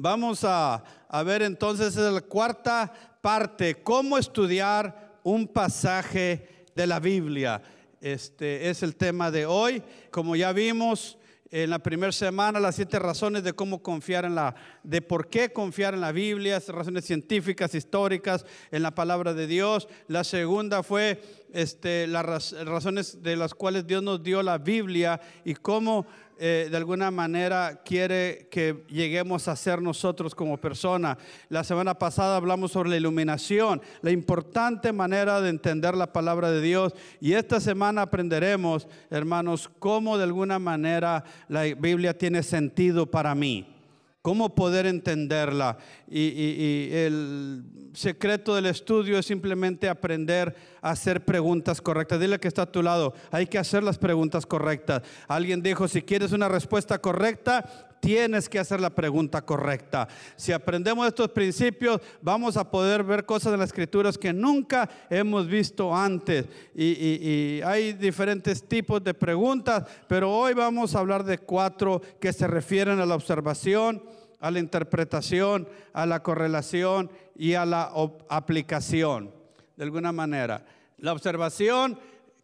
Vamos a, ver entonces la cuarta parte, cómo estudiar un pasaje de la Biblia. Este es el tema de hoy. Como ya vimos en la primera semana, las siete razones de cómo confiar en la, de por qué confiar en la Biblia, razones científicas, históricas, en la palabra de Dios. La segunda fue este, las razones de las cuales Dios nos dio la Biblia y cómo eh, de alguna manera quiere que lleguemos a ser nosotros como persona. La semana pasada hablamos sobre la iluminación, la importante manera de entender la palabra de Dios. Y esta semana aprenderemos, hermanos, cómo de alguna manera la Biblia tiene sentido para mí cómo poder entenderla. Y, el secreto del estudio es simplemente aprender a hacer preguntas correctas. Dile que está a tu lado, hay que hacer las preguntas correctas. Alguien dijo, si quieres una respuesta correcta, tienes que hacer la pregunta correcta. Si aprendemos estos principios, vamos a poder ver cosas en las escrituras que nunca hemos visto antes. y, hay diferentes tipos de preguntas, pero hoy vamos a hablar de cuatro que se refieren a la observación a la interpretación, a la correlación y a la aplicación, de alguna manera. La observación,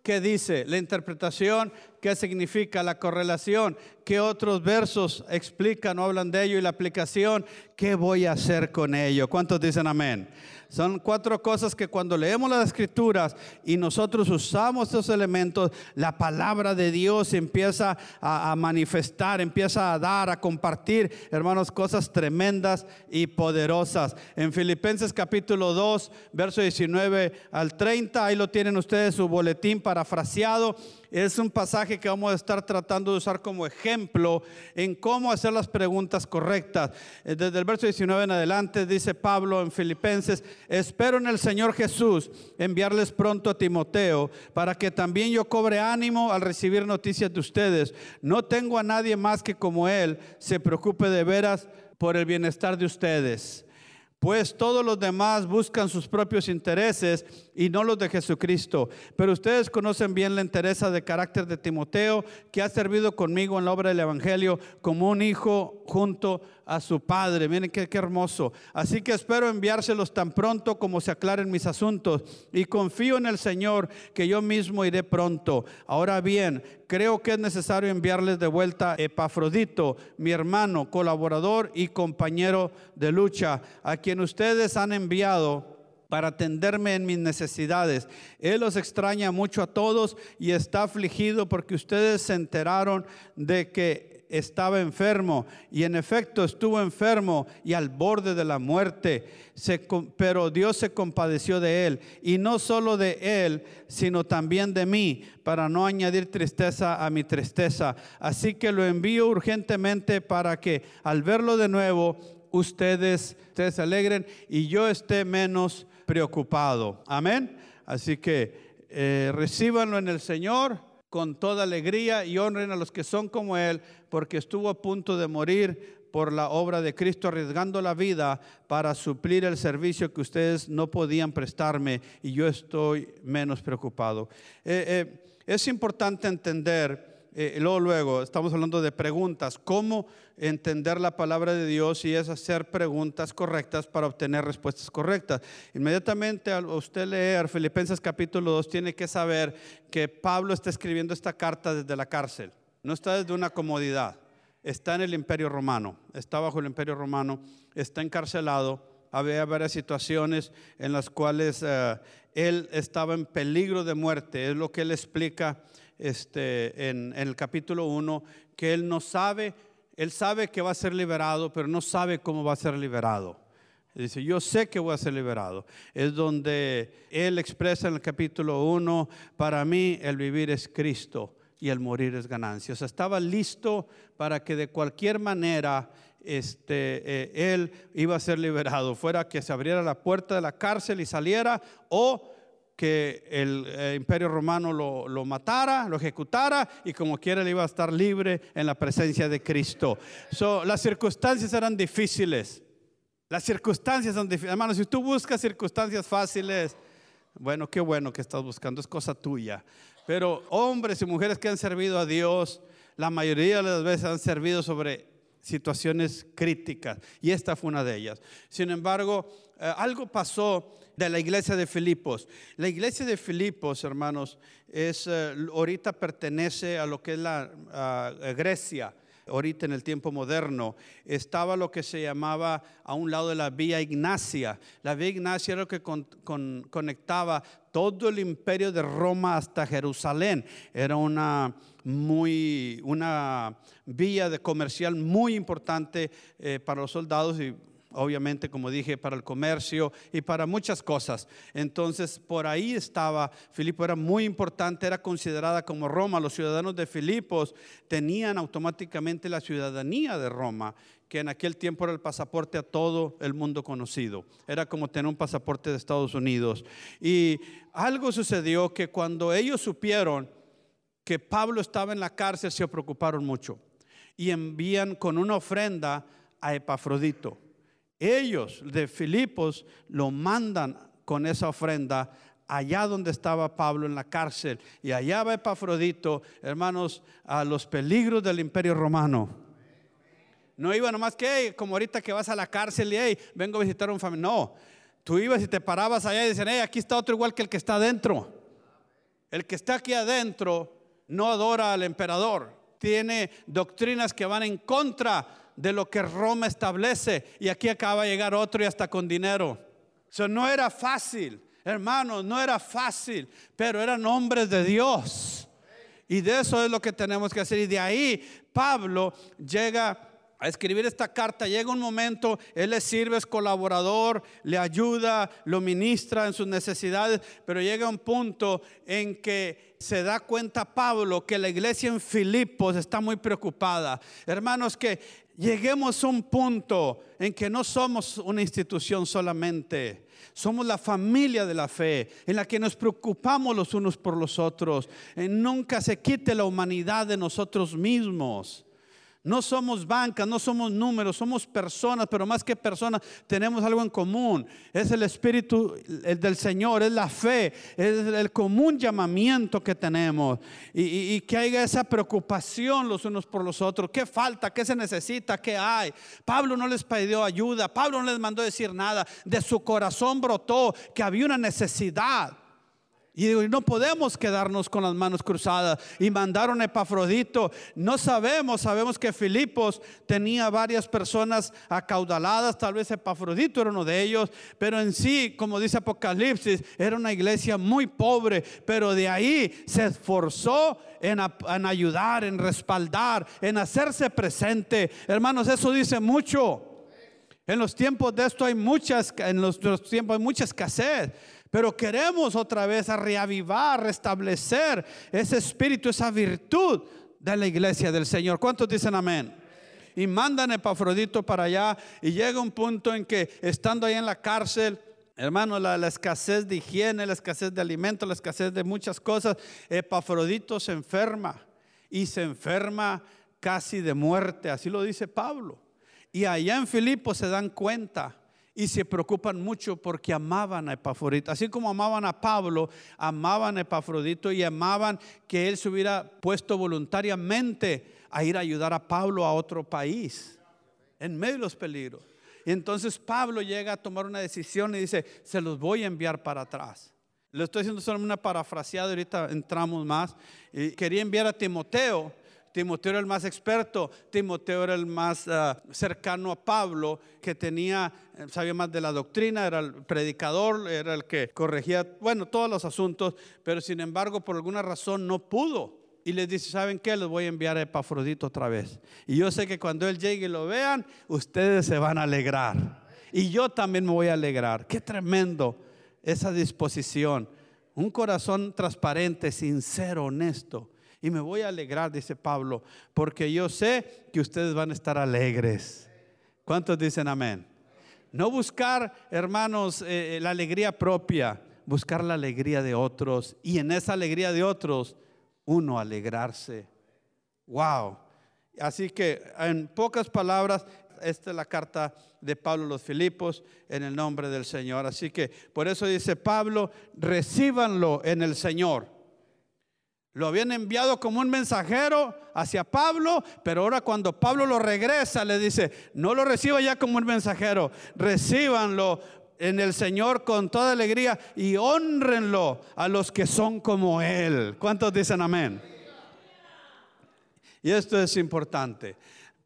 ¿qué dice? La interpretación, ¿qué significa? La correlación, ¿qué otros versos explican o hablan de ello? Y la aplicación, ¿qué voy a hacer con ello? ¿Cuántos dicen amén? Son cuatro cosas que cuando leemos las escrituras y nosotros usamos estos elementos, la palabra de Dios empieza a, manifestar, empieza a dar, a compartir, hermanos, cosas tremendas y poderosas. En Filipenses capítulo 2, verso 19 al 30, ahí lo tienen ustedes su boletín parafraseado. Es un pasaje que vamos a estar tratando de usar como ejemplo en cómo hacer las preguntas correctas. Eh, desde el verso 19 en adelante dice Pablo en Filipenses, espero en el Señor Jesús enviarles pronto a Timoteo para que también yo cobre ánimo al recibir noticias de ustedes. No tengo a nadie más que como él se preocupe de veras por el bienestar de ustedes pues todos los demás buscan sus propios intereses y no los de Jesucristo. Pero ustedes conocen bien la interés de carácter de Timoteo, que ha servido conmigo en la obra del Evangelio como un hijo junto a su padre. Miren qué, qué hermoso. Así que espero enviárselos tan pronto como se aclaren mis asuntos y confío en el Señor que yo mismo iré pronto. Ahora bien, creo que es necesario enviarles de vuelta Epafrodito, mi hermano, colaborador y compañero de lucha, a quien ustedes han enviado para atenderme en mis necesidades. Él los extraña mucho a todos y está afligido porque ustedes se enteraron de que estaba enfermo y en efecto estuvo enfermo y al borde de la muerte, pero Dios se compadeció de él y no solo de él, sino también de mí, para no añadir tristeza a mi tristeza. Así que lo envío urgentemente para que al verlo de nuevo, ustedes, se alegren y yo esté menos preocupado. Amén. Así que eh, en el Señor con toda alegría y honren a los que son como Él, porque estuvo a punto de morir por la obra de Cristo, arriesgando la vida para suplir el servicio que ustedes no podían prestarme y yo estoy menos preocupado. Eh, eh, es importante entender eh, luego, luego, estamos hablando de preguntas, cómo entender la palabra de Dios y es hacer preguntas correctas para obtener respuestas correctas. Inmediatamente al usted leer Filipenses capítulo 2 tiene que saber que Pablo está escribiendo esta carta desde la cárcel, no está desde una comodidad, está en el imperio romano, está bajo el imperio romano, está encarcelado. Había varias situaciones en las cuales eh, él estaba en peligro de muerte, es lo que él explica este, en, el capítulo 1, que él no sabe, él sabe que va a ser liberado, pero no sabe cómo va a ser liberado. Dice, yo sé que voy a ser liberado. Es donde él expresa en el capítulo 1, para mí el vivir es Cristo y el morir es ganancia. O sea, estaba listo para que de cualquier manera este, eh, él iba a ser liberado, fuera que se abriera la puerta de la cárcel y saliera o que el eh, imperio romano lo, matara, lo ejecutara y como quiera él iba a estar libre en la presencia de Cristo. las circunstancias eran difíciles. Las circunstancias son difíciles. Hermano, si tú buscas circunstancias fáciles, bueno, qué bueno que estás buscando, es cosa tuya. Pero hombres y mujeres que han servido a Dios, la mayoría de las veces han servido sobre situaciones críticas y esta fue una de ellas. Sin embargo, eh, algo pasó de la iglesia de Filipos. La iglesia de Filipos, hermanos, es eh, ahorita pertenece a lo que es la Grecia ahorita en el tiempo moderno, estaba lo que se llamaba a un lado de la vía Ignacia. La vía Ignacia era lo que conectaba todo el imperio de Roma hasta Jerusalén. Era una muy una vía de comercial muy importante eh, para los soldados y obviamente, como dije, para el comercio y para muchas cosas. Entonces, por ahí estaba, Filipo era muy importante, era considerada como Roma. Los ciudadanos de Filipos tenían automáticamente la ciudadanía de Roma, que en aquel tiempo era el pasaporte a todo el mundo conocido. Era como tener un pasaporte de Estados Unidos. Y algo sucedió que cuando ellos supieron que Pablo estaba en la cárcel, se preocuparon mucho y envían con una ofrenda a Epafrodito. Ellos de Filipos lo mandan con esa ofrenda allá donde estaba Pablo en la cárcel. Y allá va Epafrodito, hermanos, a los peligros del imperio romano. No iba nomás que, como ahorita que vas a la cárcel y hey, vengo a visitar un familiar. No, tú ibas y te parabas allá y decían, hey, aquí está otro igual que el que está adentro. El que está aquí adentro no adora al emperador. Tiene doctrinas que van en contra de lo que Roma establece. Y aquí acaba de llegar otro y hasta con dinero. Eso no era fácil, hermanos, no era fácil, pero eran hombres de Dios. Y de eso es lo que tenemos que hacer. Y de ahí Pablo llega a escribir esta carta, llega un momento, él le sirve, es colaborador, le ayuda, lo ministra en sus necesidades, pero llega un punto en que se da cuenta Pablo que la iglesia en Filipos está muy preocupada. Hermanos, que lleguemos a un punto en que no somos una institución solamente, somos la familia de la fe, en la que nos preocupamos los unos por los otros, en nunca se quite la humanidad de nosotros mismos. No somos banca, no somos números, somos personas, pero más que personas tenemos algo en común. Es el Espíritu del Señor, es la fe, es el común llamamiento que tenemos. Y, que haya esa preocupación los unos por los otros. ¿Qué falta? ¿Qué se necesita? ¿Qué hay? Pablo no les pidió ayuda, Pablo no les mandó decir nada. De su corazón brotó que había una necesidad. Y digo, no podemos quedarnos con las manos cruzadas. Y mandaron a Epafrodito. No sabemos, sabemos que Filipos tenía varias personas acaudaladas, tal vez Epafrodito era uno de ellos, pero en sí, como dice Apocalipsis, era una iglesia muy pobre, pero de ahí se esforzó en, en ayudar, en respaldar, en hacerse presente. Hermanos, eso dice mucho. En los tiempos de esto hay muchas, en los, tiempos hay mucha escasez. Pero queremos otra vez a reavivar, restablecer ese espíritu, esa virtud de la iglesia del Señor. ¿Cuántos dicen amén? Y mandan a Epafrodito para allá y llega un punto en que estando ahí en la cárcel, Hermano, la, la, escasez de higiene, la escasez de alimentos, la escasez de muchas cosas. Epafrodito se enferma y se enferma casi de muerte, así lo dice Pablo. Y allá en Filipo se dan cuenta y se preocupan mucho porque amaban a Epafrodito. Así como amaban a Pablo, amaban a Epafrodito y amaban que él se hubiera puesto voluntariamente a ir a ayudar a Pablo a otro país en medio de los peligros. Y entonces Pablo llega a tomar una decisión y dice, se los voy a enviar para atrás. Le estoy haciendo solo una parafraseada, ahorita entramos más. Y quería enviar a Timoteo, Timoteo era el más experto, Timoteo era el más ah, cercano a Pablo, que tenía, eh, sabía más de la doctrina, era el predicador, era el que corregía, bueno, todos los asuntos, pero sin embargo por alguna razón no pudo. Y les dice, ¿saben qué? Les voy a enviar a Epafrodito otra vez. Y yo sé que cuando él llegue y lo vean, ustedes se van a alegrar. Y yo también me voy a alegrar. Qué tremendo esa disposición. Un corazón transparente, sincero, honesto y me voy a alegrar, dice Pablo, porque yo sé que ustedes van a estar alegres. ¿Cuántos dicen amén? No buscar, hermanos, eh, eh, la alegría propia, buscar la alegría de otros y en esa alegría de otros, uno alegrarse. Wow. Así que en pocas palabras, esta es la carta de Pablo a los Filipos en el nombre del Señor. Así que por eso dice Pablo, recíbanlo en el Señor. Lo habían enviado como un mensajero hacia Pablo, pero ahora cuando Pablo lo regresa, le dice, no lo reciba ya como un mensajero, recíbanlo en el Señor con toda alegría y honrenlo a los que son como Él. ¿Cuántos dicen amén? Y esto es importante.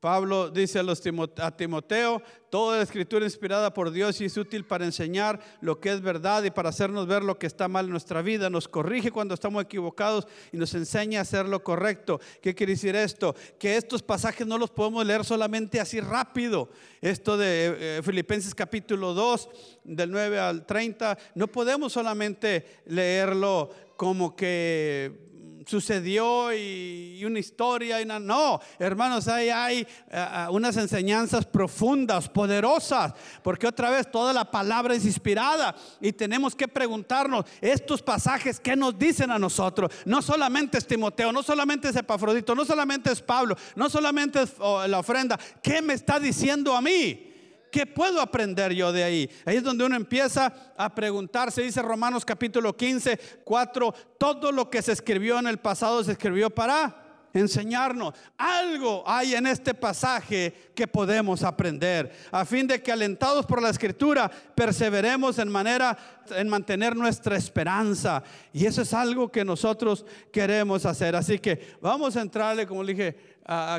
Pablo dice a, los Timoteo, toda la escritura inspirada por Dios es útil para enseñar lo que es verdad y para hacernos ver lo que está mal en nuestra vida. Nos corrige cuando estamos equivocados y nos enseña a hacer lo correcto. ¿Qué quiere decir esto? Que estos pasajes no los podemos leer solamente así rápido. Esto de eh, eh, Filipenses capítulo 2, del 9 al 30, no podemos solamente leerlo como que sucedió y, una historia. Y no, hermanos, ahí hay eh, eh, unas enseñanzas profundas, poderosas, porque otra vez toda la palabra es inspirada y tenemos que preguntarnos estos pasajes, ¿qué nos dicen a nosotros? No solamente es Timoteo, no solamente es Epafrodito, no solamente es Pablo, no solamente es la ofrenda, ¿qué me está diciendo a mí? ¿Qué puedo aprender yo de ahí? Ahí es donde uno empieza a preguntarse, dice Romanos capítulo 15, 4, todo lo que se escribió en el pasado se escribió para enseñarnos. Algo hay en este pasaje que podemos aprender, a fin de que alentados por la escritura perseveremos en manera en mantener nuestra esperanza. Y eso es algo que nosotros queremos hacer. Así que vamos a entrarle, como le dije,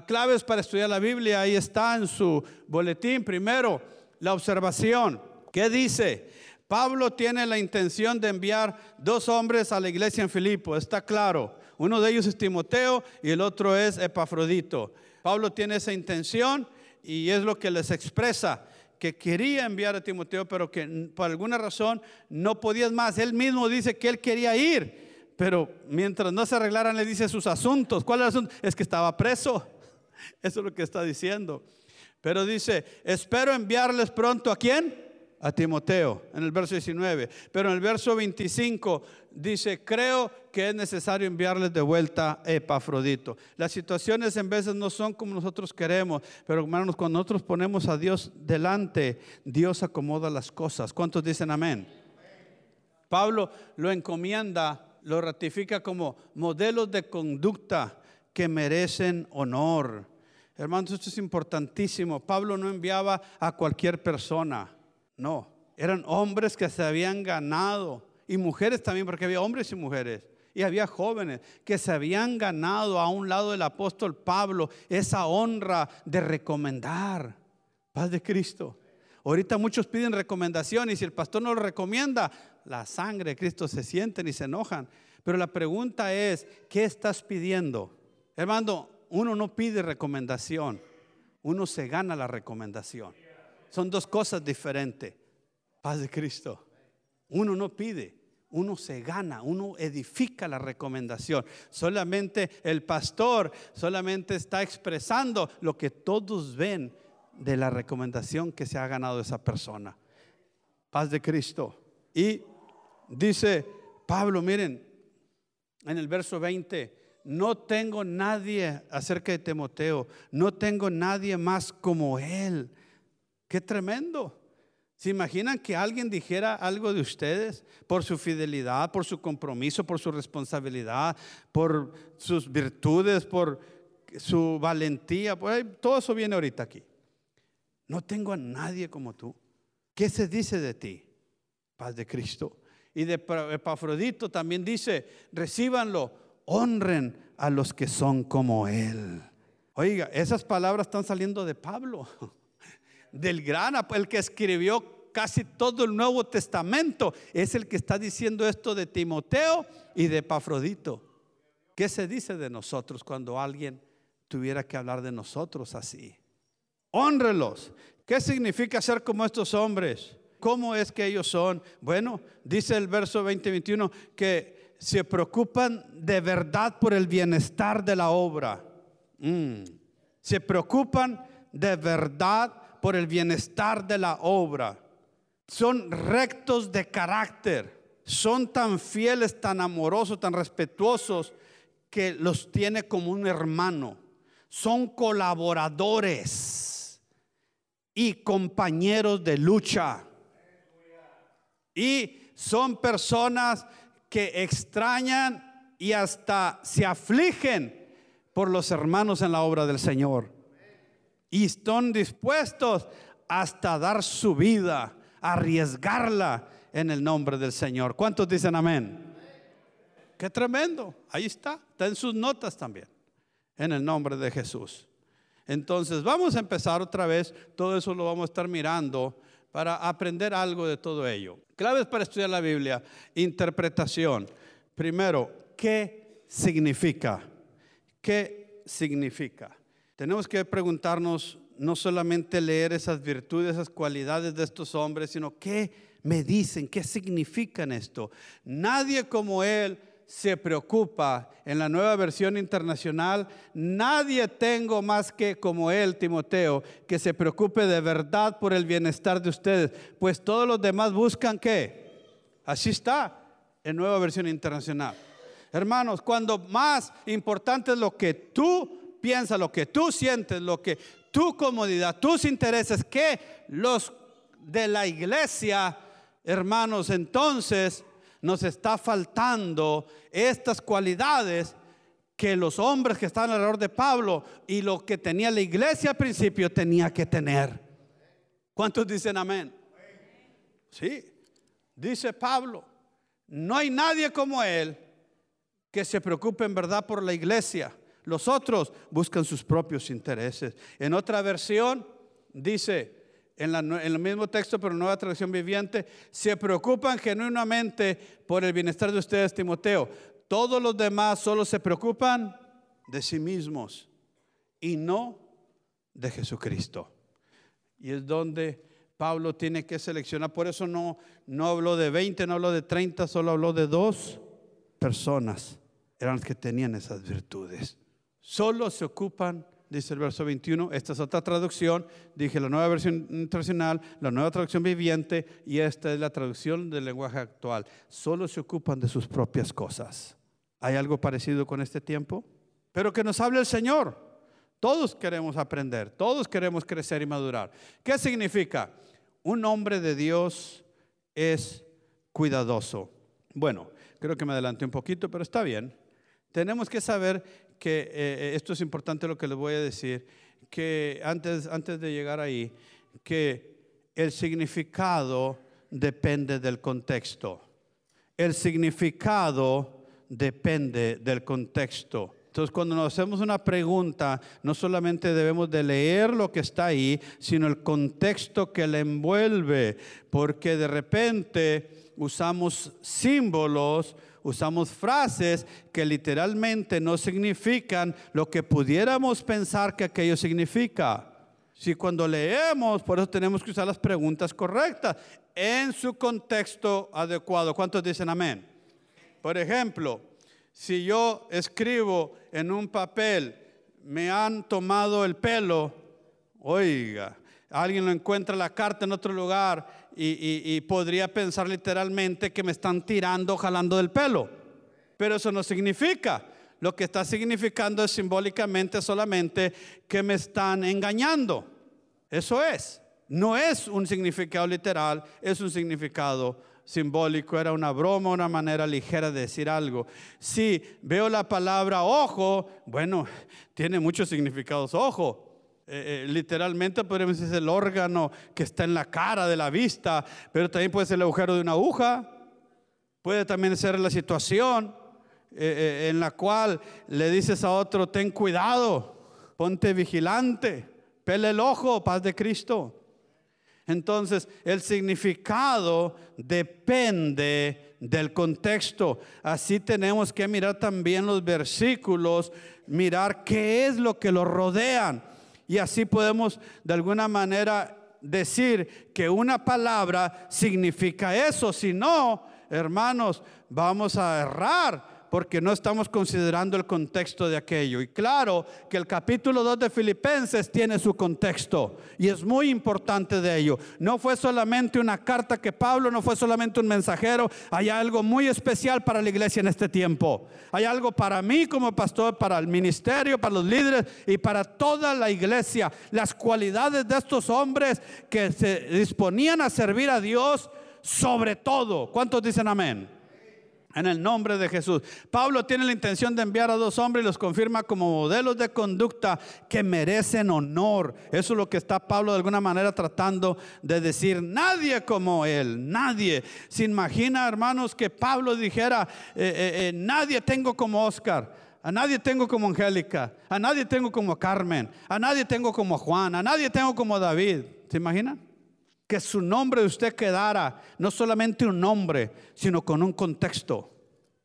claves para estudiar la Biblia. Ahí está en su boletín. Primero, la observación. ¿Qué dice? Pablo tiene la intención de enviar dos hombres a la iglesia en Filipo, está claro. Uno de ellos es Timoteo y el otro es Epafrodito. Pablo tiene esa intención y es lo que les expresa, que quería enviar a Timoteo, pero que por alguna razón no podía más. Él mismo dice que él quería ir, pero mientras no se arreglaran, le dice sus asuntos. ¿Cuál es el asunto? Es que estaba preso. Eso es lo que está diciendo. Pero dice, espero enviarles pronto a quién? A Timoteo, en el verso 19. Pero en el verso 25 dice, creo que es necesario enviarles de vuelta a Epafrodito. Las situaciones en veces no son como nosotros queremos, pero hermanos, cuando nosotros ponemos a Dios delante, Dios acomoda las cosas. ¿Cuántos dicen amén? Pablo lo encomienda lo ratifica como modelos de conducta que merecen honor. Hermanos, esto es importantísimo. Pablo no enviaba a cualquier persona, no. Eran hombres que se habían ganado, y mujeres también, porque había hombres y mujeres, y había jóvenes que se habían ganado a un lado del apóstol Pablo esa honra de recomendar. Paz de Cristo. Ahorita muchos piden recomendación y si el pastor no lo recomienda, la sangre de Cristo se sienten y se enojan. Pero la pregunta es, ¿qué estás pidiendo? Hermano, uno no pide recomendación, uno se gana la recomendación. Son dos cosas diferentes. Paz de Cristo. Uno no pide, uno se gana, uno edifica la recomendación. Solamente el pastor solamente está expresando lo que todos ven de la recomendación que se ha ganado esa persona. Paz de Cristo. Y dice Pablo, miren, en el verso 20, no tengo nadie acerca de Timoteo, no tengo nadie más como él. Qué tremendo. ¿Se imaginan que alguien dijera algo de ustedes por su fidelidad, por su compromiso, por su responsabilidad, por sus virtudes, por su valentía? Todo eso viene ahorita aquí. No tengo a nadie como tú. ¿Qué se dice de ti? Paz de Cristo. Y de Epafrodito también dice, recíbanlo, honren a los que son como Él. Oiga, esas palabras están saliendo de Pablo, del gran, el que escribió casi todo el Nuevo Testamento, es el que está diciendo esto de Timoteo y de Epafrodito. ¿Qué se dice de nosotros cuando alguien tuviera que hablar de nosotros así? Honrelos. ¿Qué significa ser como estos hombres? ¿Cómo es que ellos son? Bueno, dice el verso 20-21 que se preocupan de verdad por el bienestar de la obra. Mm. Se preocupan de verdad por el bienestar de la obra. Son rectos de carácter. Son tan fieles, tan amorosos, tan respetuosos que los tiene como un hermano. Son colaboradores y compañeros de lucha. Y son personas que extrañan y hasta se afligen por los hermanos en la obra del Señor. Y están dispuestos hasta dar su vida, arriesgarla en el nombre del Señor. ¿Cuántos dicen amén? Qué tremendo. Ahí está. Está en sus notas también. En el nombre de Jesús. Entonces vamos a empezar otra vez. Todo eso lo vamos a estar mirando para aprender algo de todo ello. Claves para estudiar la Biblia. Interpretación. Primero, ¿qué significa? ¿Qué significa? Tenemos que preguntarnos no solamente leer esas virtudes, esas cualidades de estos hombres, sino qué me dicen, qué significan esto. Nadie como Él se preocupa. En la nueva versión internacional, nadie tengo más que como Él, Timoteo, que se preocupe de verdad por el bienestar de ustedes, pues todos los demás buscan qué. Así está en nueva versión internacional. Hermanos, cuando más importante es lo que tú piensas, lo que tú sientes, lo que tu comodidad, tus intereses, que los de la iglesia, hermanos, entonces nos está faltando estas cualidades que los hombres que estaban alrededor de Pablo y lo que tenía la iglesia al principio tenía que tener. ¿Cuántos dicen amén? Sí, dice Pablo, no hay nadie como él que se preocupe en verdad por la iglesia. Los otros buscan sus propios intereses. En otra versión dice, en, el mismo texto, pero nueva traducción viviente, se preocupan genuinamente por el bienestar de ustedes, Timoteo. Todos los demás solo se preocupan de sí mismos y no de Jesucristo. Y es donde Pablo tiene que seleccionar. Por eso no, no habló de 20, no habló de 30, solo habló de dos personas. Eran las que tenían esas virtudes. Solo se ocupan dice el verso 21. Esta es otra traducción. Dije la nueva versión internacional, la nueva traducción viviente y esta es la traducción del lenguaje actual. Solo se ocupan de sus propias cosas. ¿Hay algo parecido con este tiempo? Pero que nos hable el Señor. Todos queremos aprender, todos queremos crecer y madurar. ¿Qué significa? Un hombre de Dios es cuidadoso. Bueno, creo que me adelanté un poquito, pero está bien. Tenemos que saber que eh, eh, esto es importante lo que les voy a decir, que antes, antes de llegar ahí, que el significado depende del contexto. El significado depende del contexto. Entonces, cuando nos hacemos una pregunta, no solamente debemos de leer lo que está ahí, sino el contexto que le envuelve, porque de repente usamos símbolos usamos frases que literalmente no significan lo que pudiéramos pensar que aquello significa. Si cuando leemos, por eso tenemos que usar las preguntas correctas en su contexto adecuado. ¿Cuántos dicen amén? Por ejemplo, si yo escribo en un papel, me han tomado el pelo, oiga, alguien lo encuentra la carta en otro lugar y, podría pensar literalmente que me están tirando, jalando del pelo. Pero eso no significa. Lo que está significando es simbólicamente solamente que me están engañando. Eso es. No es un significado literal, es un significado simbólico. Era una broma, una manera ligera de decir algo. Si veo la palabra ojo, bueno, tiene muchos significados ojo. Eh, eh, literalmente podríamos decir el órgano que está en la cara de la vista, pero también puede ser el agujero de una aguja, puede también ser la situación eh, en la cual le dices a otro, ten cuidado, ponte vigilante, pele el ojo, paz de Cristo. Entonces, el significado depende del contexto. Así tenemos que mirar también los versículos, mirar qué es lo que los rodean. Y así podemos de alguna manera decir que una palabra significa eso. Si no, hermanos, vamos a errar porque no estamos considerando el contexto de aquello. Y claro que el capítulo 2 de Filipenses tiene su contexto y es muy importante de ello. No fue solamente una carta que Pablo, no fue solamente un mensajero, hay algo muy especial para la iglesia en este tiempo. Hay algo para mí como pastor, para el ministerio, para los líderes y para toda la iglesia. Las cualidades de estos hombres que se disponían a servir a Dios sobre todo. ¿Cuántos dicen amén? En el nombre de Jesús. Pablo tiene la intención de enviar a dos hombres y los confirma como modelos de conducta que merecen honor. Eso es lo que está Pablo de alguna manera tratando de decir. Nadie como él, nadie. Se imagina, hermanos, que Pablo dijera, eh, eh, eh, nadie tengo como Oscar. A nadie tengo como Angélica, a nadie tengo como Carmen, a nadie tengo como Juan, a nadie tengo como David. ¿Se imaginan? Que su nombre de usted quedara no solamente un nombre, sino con un contexto.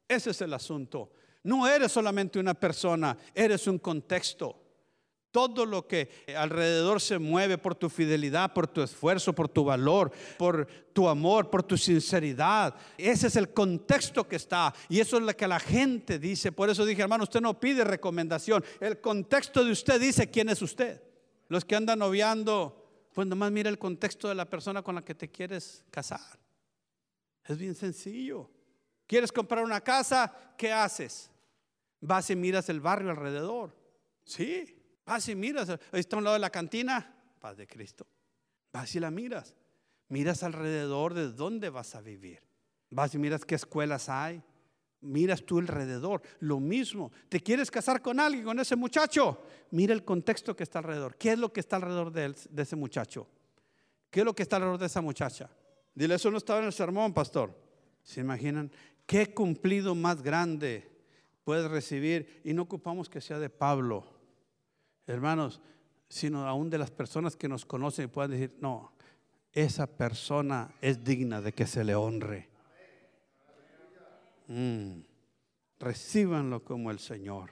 Ese es el asunto. No eres solamente una persona, eres un contexto. Todo lo que alrededor se mueve por tu fidelidad, por tu esfuerzo, por tu valor, por tu amor, por tu sinceridad. Ese es el contexto que está. Y eso es lo que la gente dice. Por eso dije, hermano, usted no pide recomendación. El contexto de usted dice quién es usted. Los que andan noviando, pues nomás mira el contexto de la persona con la que te quieres casar. Es bien sencillo. ¿Quieres comprar una casa? ¿Qué haces? Vas y miras el barrio alrededor. Sí, vas y miras. Ahí está a un lado de la cantina. Paz de Cristo. Vas y la miras. Miras alrededor de dónde vas a vivir. Vas y miras qué escuelas hay miras tú alrededor. Lo mismo, ¿te quieres casar con alguien, con ese muchacho? Mira el contexto que está alrededor. ¿Qué es lo que está alrededor de, de ese muchacho? ¿Qué es lo que está alrededor de esa muchacha? Dile, eso no estaba en el sermón, pastor. ¿Se imaginan? ¿Qué cumplido más grande puedes recibir? Y no ocupamos que sea de Pablo, hermanos, sino aún de las personas que nos conocen y puedan decir, no, esa persona es digna de que se le honre. Mm. Recíbanlo como el Señor.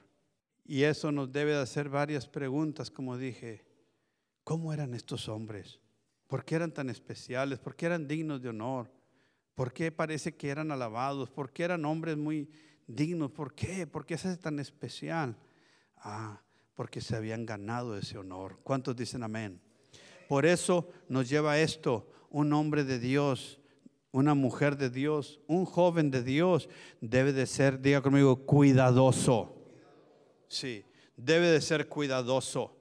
Y eso nos debe de hacer varias preguntas, como dije. ¿Cómo eran estos hombres? ¿Por qué eran tan especiales? ¿Por qué eran dignos de honor? ¿Por qué parece que eran alabados? ¿Por qué eran hombres muy dignos? ¿Por qué? ¿Por qué es tan especial? Ah, porque se habían ganado ese honor. ¿Cuántos dicen amén? Por eso nos lleva esto, un hombre de Dios una mujer de Dios, un joven de Dios, debe de ser, diga conmigo, cuidadoso. Sí, debe de ser cuidadoso,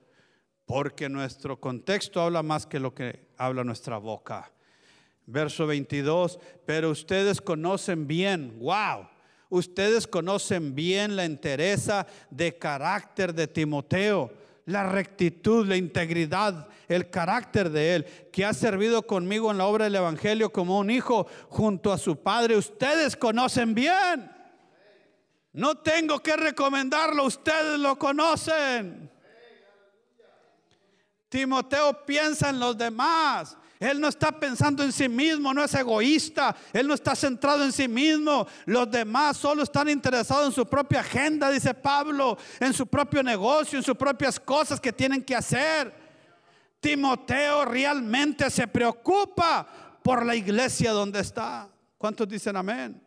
porque nuestro contexto habla más que lo que habla nuestra boca. Verso 22, pero ustedes conocen bien, wow, ustedes conocen bien la entereza de carácter de Timoteo la rectitud, la integridad, el carácter de Él, que ha servido conmigo en la obra del Evangelio como un hijo junto a su Padre. Ustedes conocen bien. No tengo que recomendarlo, ustedes lo conocen. Timoteo piensa en los demás. Él no está pensando en sí mismo, no es egoísta. Él no está centrado en sí mismo. Los demás solo están interesados en su propia agenda, dice Pablo, en su propio negocio, en sus propias cosas que tienen que hacer. Timoteo realmente se preocupa por la iglesia donde está. ¿Cuántos dicen amén?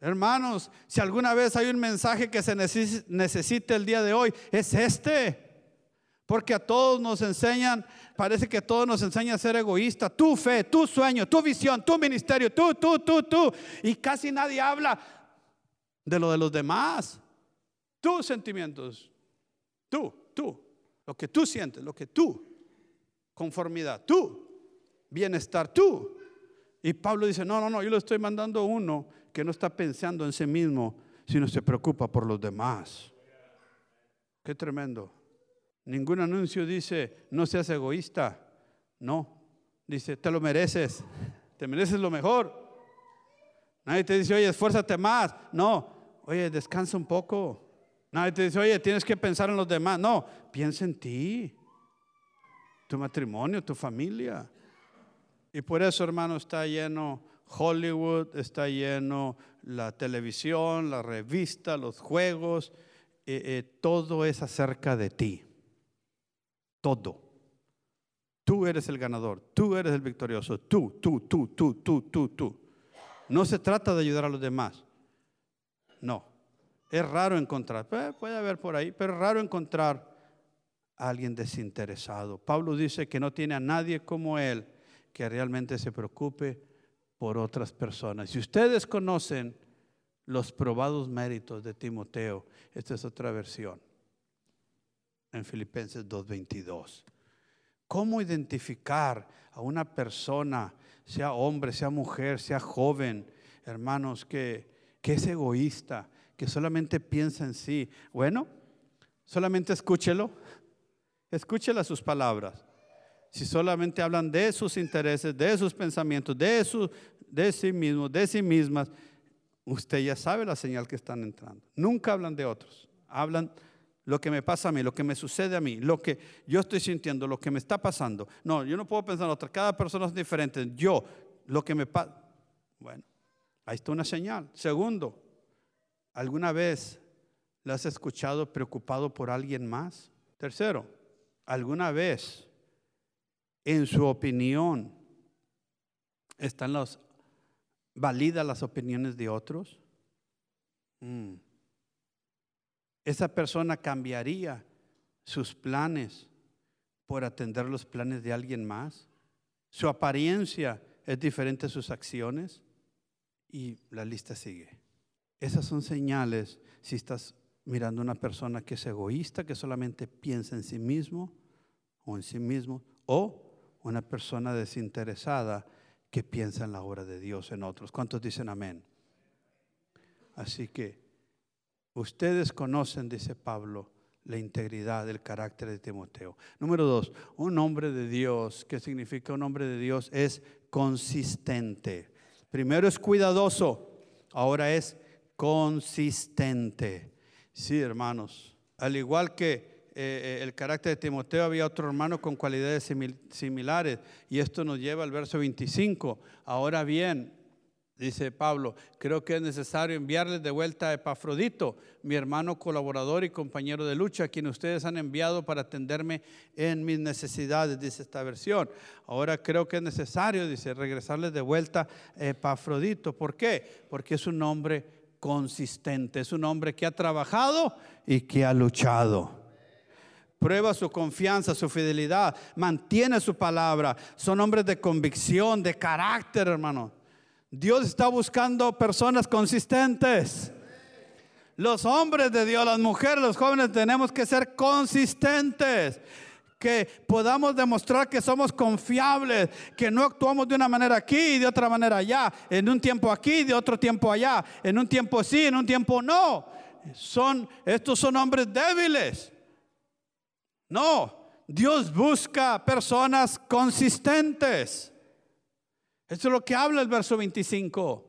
Hermanos, si alguna vez hay un mensaje que se necesite el día de hoy, es este. Porque a todos nos enseñan, parece que a todos nos enseña a ser egoísta. Tu fe, tu sueño, tu visión, tu ministerio, tú, tú, tú, tú. Y casi nadie habla de lo de los demás. Tus sentimientos, tú, tú. Lo que tú sientes, lo que tú. Conformidad, tú. Bienestar, tú. Y Pablo dice, no, no, no, yo le estoy mandando a uno que no está pensando en sí mismo, sino se preocupa por los demás. Qué tremendo. Ningún anuncio dice, no seas egoísta. No, dice, te lo mereces, te mereces lo mejor. Nadie te dice, oye, esfuérzate más. No, oye, descansa un poco. Nadie te dice, oye, tienes que pensar en los demás. No, piensa en ti, tu matrimonio, tu familia. Y por eso, hermano, está lleno Hollywood, está lleno la televisión, la revista, los juegos. Eh, eh, todo es acerca de ti todo. Tú eres el ganador, tú eres el victorioso, tú, tú, tú, tú, tú, tú, tú. No se trata de ayudar a los demás. No. Es raro encontrar, puede haber por ahí, pero es raro encontrar a alguien desinteresado. Pablo dice que no tiene a nadie como él que realmente se preocupe por otras personas. Si ustedes conocen los probados méritos de Timoteo, esta es otra versión en Filipenses 2.22. ¿Cómo identificar a una persona, sea hombre, sea mujer, sea joven, hermanos, que, que es egoísta, que solamente piensa en sí. Bueno, solamente escúchelo, escúchela sus palabras. Si solamente hablan de sus intereses, de sus pensamientos, de, su, de sí mismos, de sí mismas, usted ya sabe la señal que están entrando. Nunca hablan de otros, hablan lo que me pasa a mí, lo que me sucede a mí, lo que yo estoy sintiendo, lo que me está pasando. No, yo no puedo pensar en otra, cada persona es diferente. Yo, lo que me pasa. Bueno, ahí está una señal. Segundo, ¿alguna vez le has escuchado preocupado por alguien más? Tercero, ¿alguna vez en su opinión están las validas las opiniones de otros? Mm. Esa persona cambiaría sus planes por atender los planes de alguien más. Su apariencia es diferente a sus acciones y la lista sigue. Esas son señales si estás mirando a una persona que es egoísta, que solamente piensa en sí mismo o en sí mismo, o una persona desinteresada que piensa en la obra de Dios en otros. ¿Cuántos dicen amén? Así que ustedes conocen, dice Pablo, la integridad del carácter de Timoteo. Número dos, un hombre de Dios, ¿qué significa un hombre de Dios? Es consistente. Primero es cuidadoso, ahora es consistente. Sí, hermanos, al igual que eh, el carácter de Timoteo, había otro hermano con cualidades similares. Y esto nos lleva al verso 25. Ahora bien, dice Pablo, creo que es necesario enviarles de vuelta a Epafrodito, mi hermano colaborador y compañero de lucha, quien ustedes han enviado para atenderme en mis necesidades, dice esta versión. Ahora creo que es necesario, dice, regresarles de vuelta a Epafrodito. ¿Por qué? Porque es un hombre consistente, es un hombre que ha trabajado y que ha luchado prueba su confianza, su fidelidad, mantiene su palabra. Son hombres de convicción, de carácter, hermano. Dios está buscando personas consistentes. Los hombres de Dios, las mujeres, los jóvenes tenemos que ser consistentes. Que podamos demostrar que somos confiables, que no actuamos de una manera aquí y de otra manera allá, en un tiempo aquí y de otro tiempo allá, en un tiempo sí, en un tiempo no. Son, estos son hombres débiles. No, Dios busca personas consistentes. Eso es lo que habla el verso 25.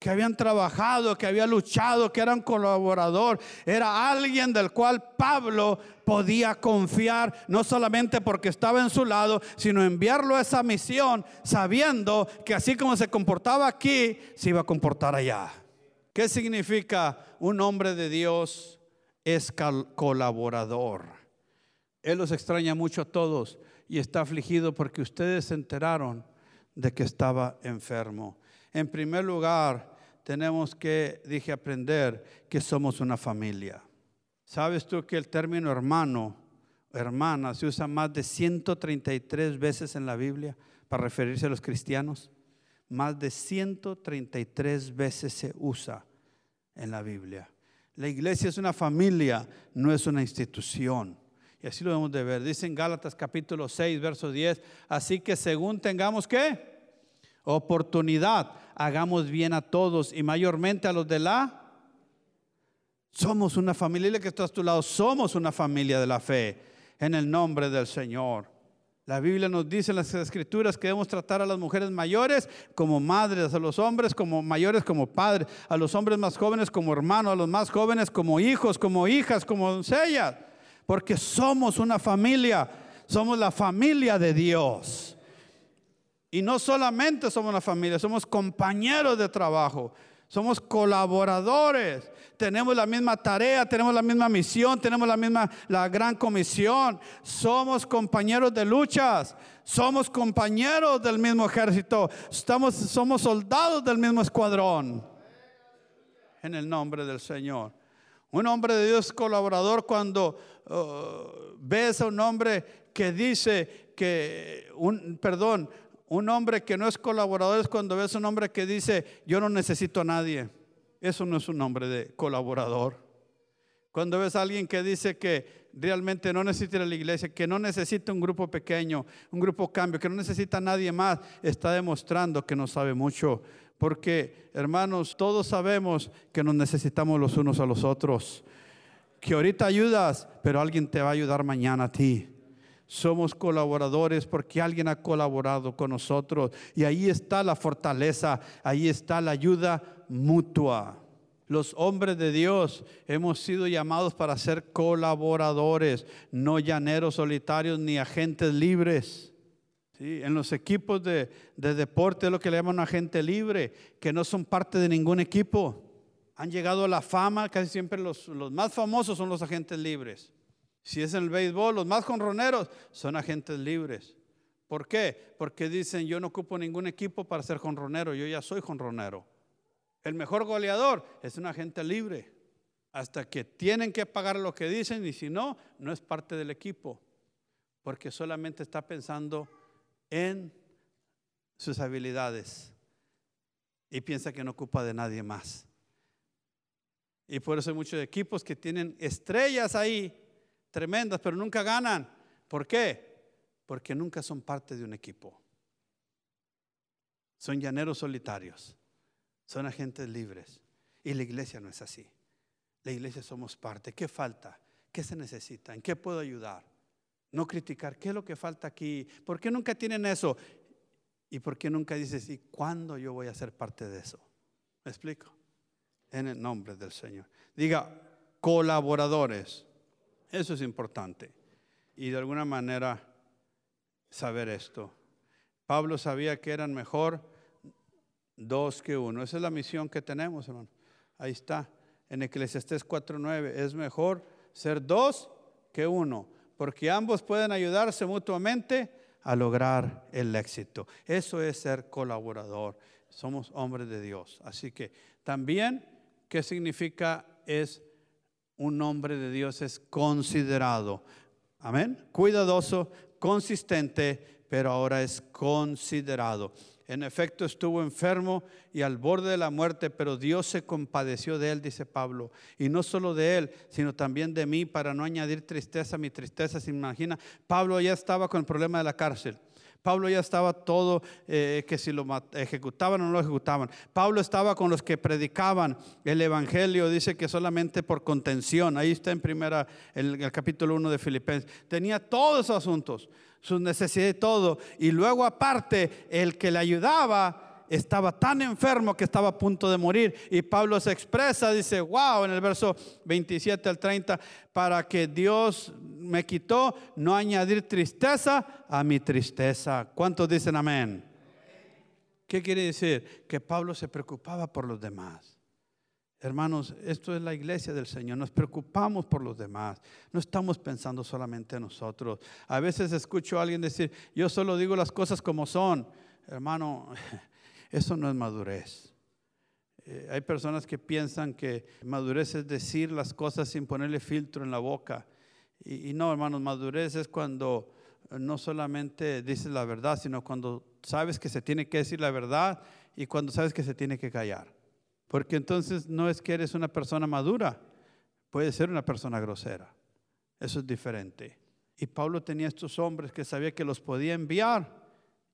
Que habían trabajado, que había luchado, que era un colaborador. Era alguien del cual Pablo podía confiar, no solamente porque estaba en su lado, sino enviarlo a esa misión sabiendo que así como se comportaba aquí, se iba a comportar allá. ¿Qué significa un hombre de Dios es colaborador. Él los extraña mucho a todos y está afligido porque ustedes se enteraron de que estaba enfermo. En primer lugar, tenemos que, dije, aprender que somos una familia. ¿Sabes tú que el término hermano, hermana, se usa más de 133 veces en la Biblia para referirse a los cristianos? Más de 133 veces se usa en la Biblia. La iglesia es una familia, no es una institución. Y así lo debemos de ver. Dice en Gálatas capítulo 6, verso 10, así que según tengamos que oportunidad, hagamos bien a todos y mayormente a los de la... Somos una familia, que está a tu lado, somos una familia de la fe en el nombre del Señor. La Biblia nos dice en las escrituras que debemos tratar a las mujeres mayores como madres, a los hombres como mayores como padres, a los hombres más jóvenes como hermanos, a los más jóvenes como hijos, como hijas, como doncellas, porque somos una familia, somos la familia de Dios. Y no solamente somos una familia, somos compañeros de trabajo, somos colaboradores, tenemos la misma tarea, tenemos la misma misión, tenemos la misma, la gran comisión, somos compañeros de luchas, somos compañeros del mismo ejército, estamos, somos soldados del mismo escuadrón. En el nombre del Señor. Un hombre de Dios colaborador cuando uh, ves a un hombre que dice que, un, perdón, un hombre que no es colaborador es cuando ves a un hombre que dice, yo no necesito a nadie. Eso no es un hombre de colaborador. Cuando ves a alguien que dice que realmente no necesita la iglesia, que no necesita un grupo pequeño, un grupo cambio, que no necesita nadie más, está demostrando que no sabe mucho. Porque, hermanos, todos sabemos que nos necesitamos los unos a los otros. Que ahorita ayudas, pero alguien te va a ayudar mañana a ti. Somos colaboradores porque alguien ha colaborado con nosotros. Y ahí está la fortaleza, ahí está la ayuda mutua. Los hombres de Dios hemos sido llamados para ser colaboradores, no llaneros solitarios ni agentes libres. ¿Sí? En los equipos de, deporte es lo que le llaman agente libre, que no son parte de ningún equipo. Han llegado a la fama, casi siempre los, más famosos son los agentes libres. Si es en el béisbol, los más conroneros son agentes libres. ¿Por qué? Porque dicen, yo no ocupo ningún equipo para ser conronero, yo ya soy conronero. El mejor goleador es un agente libre. Hasta que tienen que pagar lo que dicen y si no, no es parte del equipo. Porque solamente está pensando en sus habilidades y piensa que no ocupa de nadie más. Y por eso hay muchos equipos que tienen estrellas ahí, tremendas, pero nunca ganan. ¿Por qué? Porque nunca son parte de un equipo. Son llaneros solitarios son agentes libres. Y la iglesia no es así. La iglesia somos parte. ¿Qué falta? ¿Qué se necesita? ¿En qué puedo ayudar? No criticar. ¿Qué es lo que falta aquí? ¿Por qué nunca tienen eso? ¿Y por qué nunca dices, ¿y cuándo yo voy a ser parte de eso? ¿Me explico? En el nombre del Señor. Diga, colaboradores. Eso es importante. Y de alguna manera saber esto. Pablo sabía que eran mejor dos que uno. Esa es la misión que tenemos, hermano. Ahí está. En Eclesiastés 4.9 es mejor ser dos que uno, porque ambos pueden ayudarse mutuamente a lograr el éxito. Eso es ser colaborador. Somos hombres de Dios. Así que también, ¿qué significa es un hombre de Dios? Es considerado. Amén. Cuidadoso, consistente, pero ahora es considerado. En efecto estuvo enfermo y al borde de la muerte, pero Dios se compadeció de él, dice Pablo. Y no solo de él, sino también de mí, para no añadir tristeza a mi tristeza. Se imagina, Pablo ya estaba con el problema de la cárcel. Pablo ya estaba todo, eh, que si lo ejecutaban o no lo ejecutaban. Pablo estaba con los que predicaban el Evangelio, dice que solamente por contención. Ahí está en primera, el, capítulo 1 de Filipenses. Tenía todos esos asuntos sus necesidades y todo. Y luego aparte, el que le ayudaba estaba tan enfermo que estaba a punto de morir. Y Pablo se expresa, dice, wow, en el verso 27 al 30, para que Dios me quitó, no añadir tristeza a mi tristeza. ¿Cuántos dicen amén? ¿Qué quiere decir? Que Pablo se preocupaba por los demás. Hermanos, esto es la iglesia del Señor. Nos preocupamos por los demás. No estamos pensando solamente en nosotros. A veces escucho a alguien decir, yo solo digo las cosas como son. Hermano, eso no es madurez. Eh, hay personas que piensan que madurez es decir las cosas sin ponerle filtro en la boca. Y, no, hermanos, madurez es cuando no solamente dices la verdad, sino cuando sabes que se tiene que decir la verdad y cuando sabes que se tiene que callar. Porque entonces no es que eres una persona madura, puede ser una persona grosera. Eso es diferente. Y Pablo tenía estos hombres que sabía que los podía enviar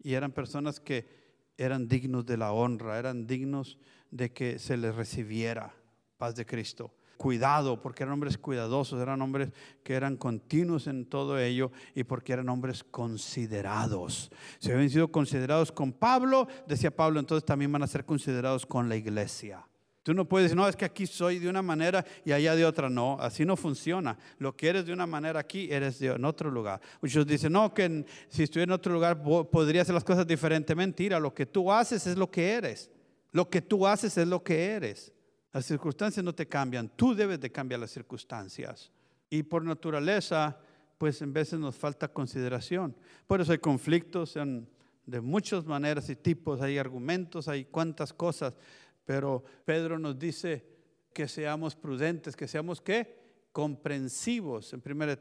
y eran personas que eran dignos de la honra, eran dignos de que se les recibiera paz de Cristo. Cuidado, porque eran hombres cuidadosos, eran hombres que eran continuos en todo ello y porque eran hombres considerados. Si habían sido considerados con Pablo, decía Pablo, entonces también van a ser considerados con la iglesia. Tú no puedes decir, no, es que aquí soy de una manera y allá de otra. No, así no funciona. Lo que eres de una manera aquí, eres de en otro lugar. Muchos dicen, no, que si estuviera en otro lugar podría hacer las cosas diferente. Mentira, lo que tú haces es lo que eres. Lo que tú haces es lo que eres. Las circunstancias no te cambian, tú debes de cambiar las circunstancias. Y por naturaleza, pues en veces nos falta consideración. Por eso hay conflictos de muchas maneras y tipos, hay argumentos, hay cuantas cosas. Pero Pedro nos dice que seamos prudentes, que seamos qué? comprensivos. En 1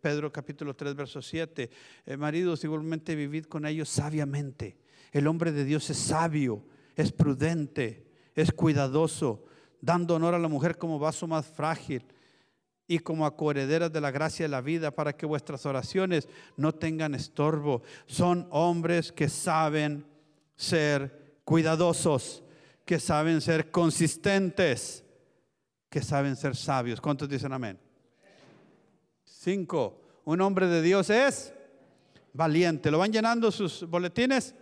Pedro capítulo 3, verso 7. Eh, maridos, igualmente vivid con ellos sabiamente. El hombre de Dios es sabio, es prudente, es cuidadoso, dando honor a la mujer como vaso más frágil y como acorederas de la gracia de la vida para que vuestras oraciones no tengan estorbo. Son hombres que saben ser cuidadosos, que saben ser consistentes, que saben ser sabios. ¿Cuántos dicen amén? Cinco. Un hombre de Dios es valiente. ¿Lo van llenando sus boletines?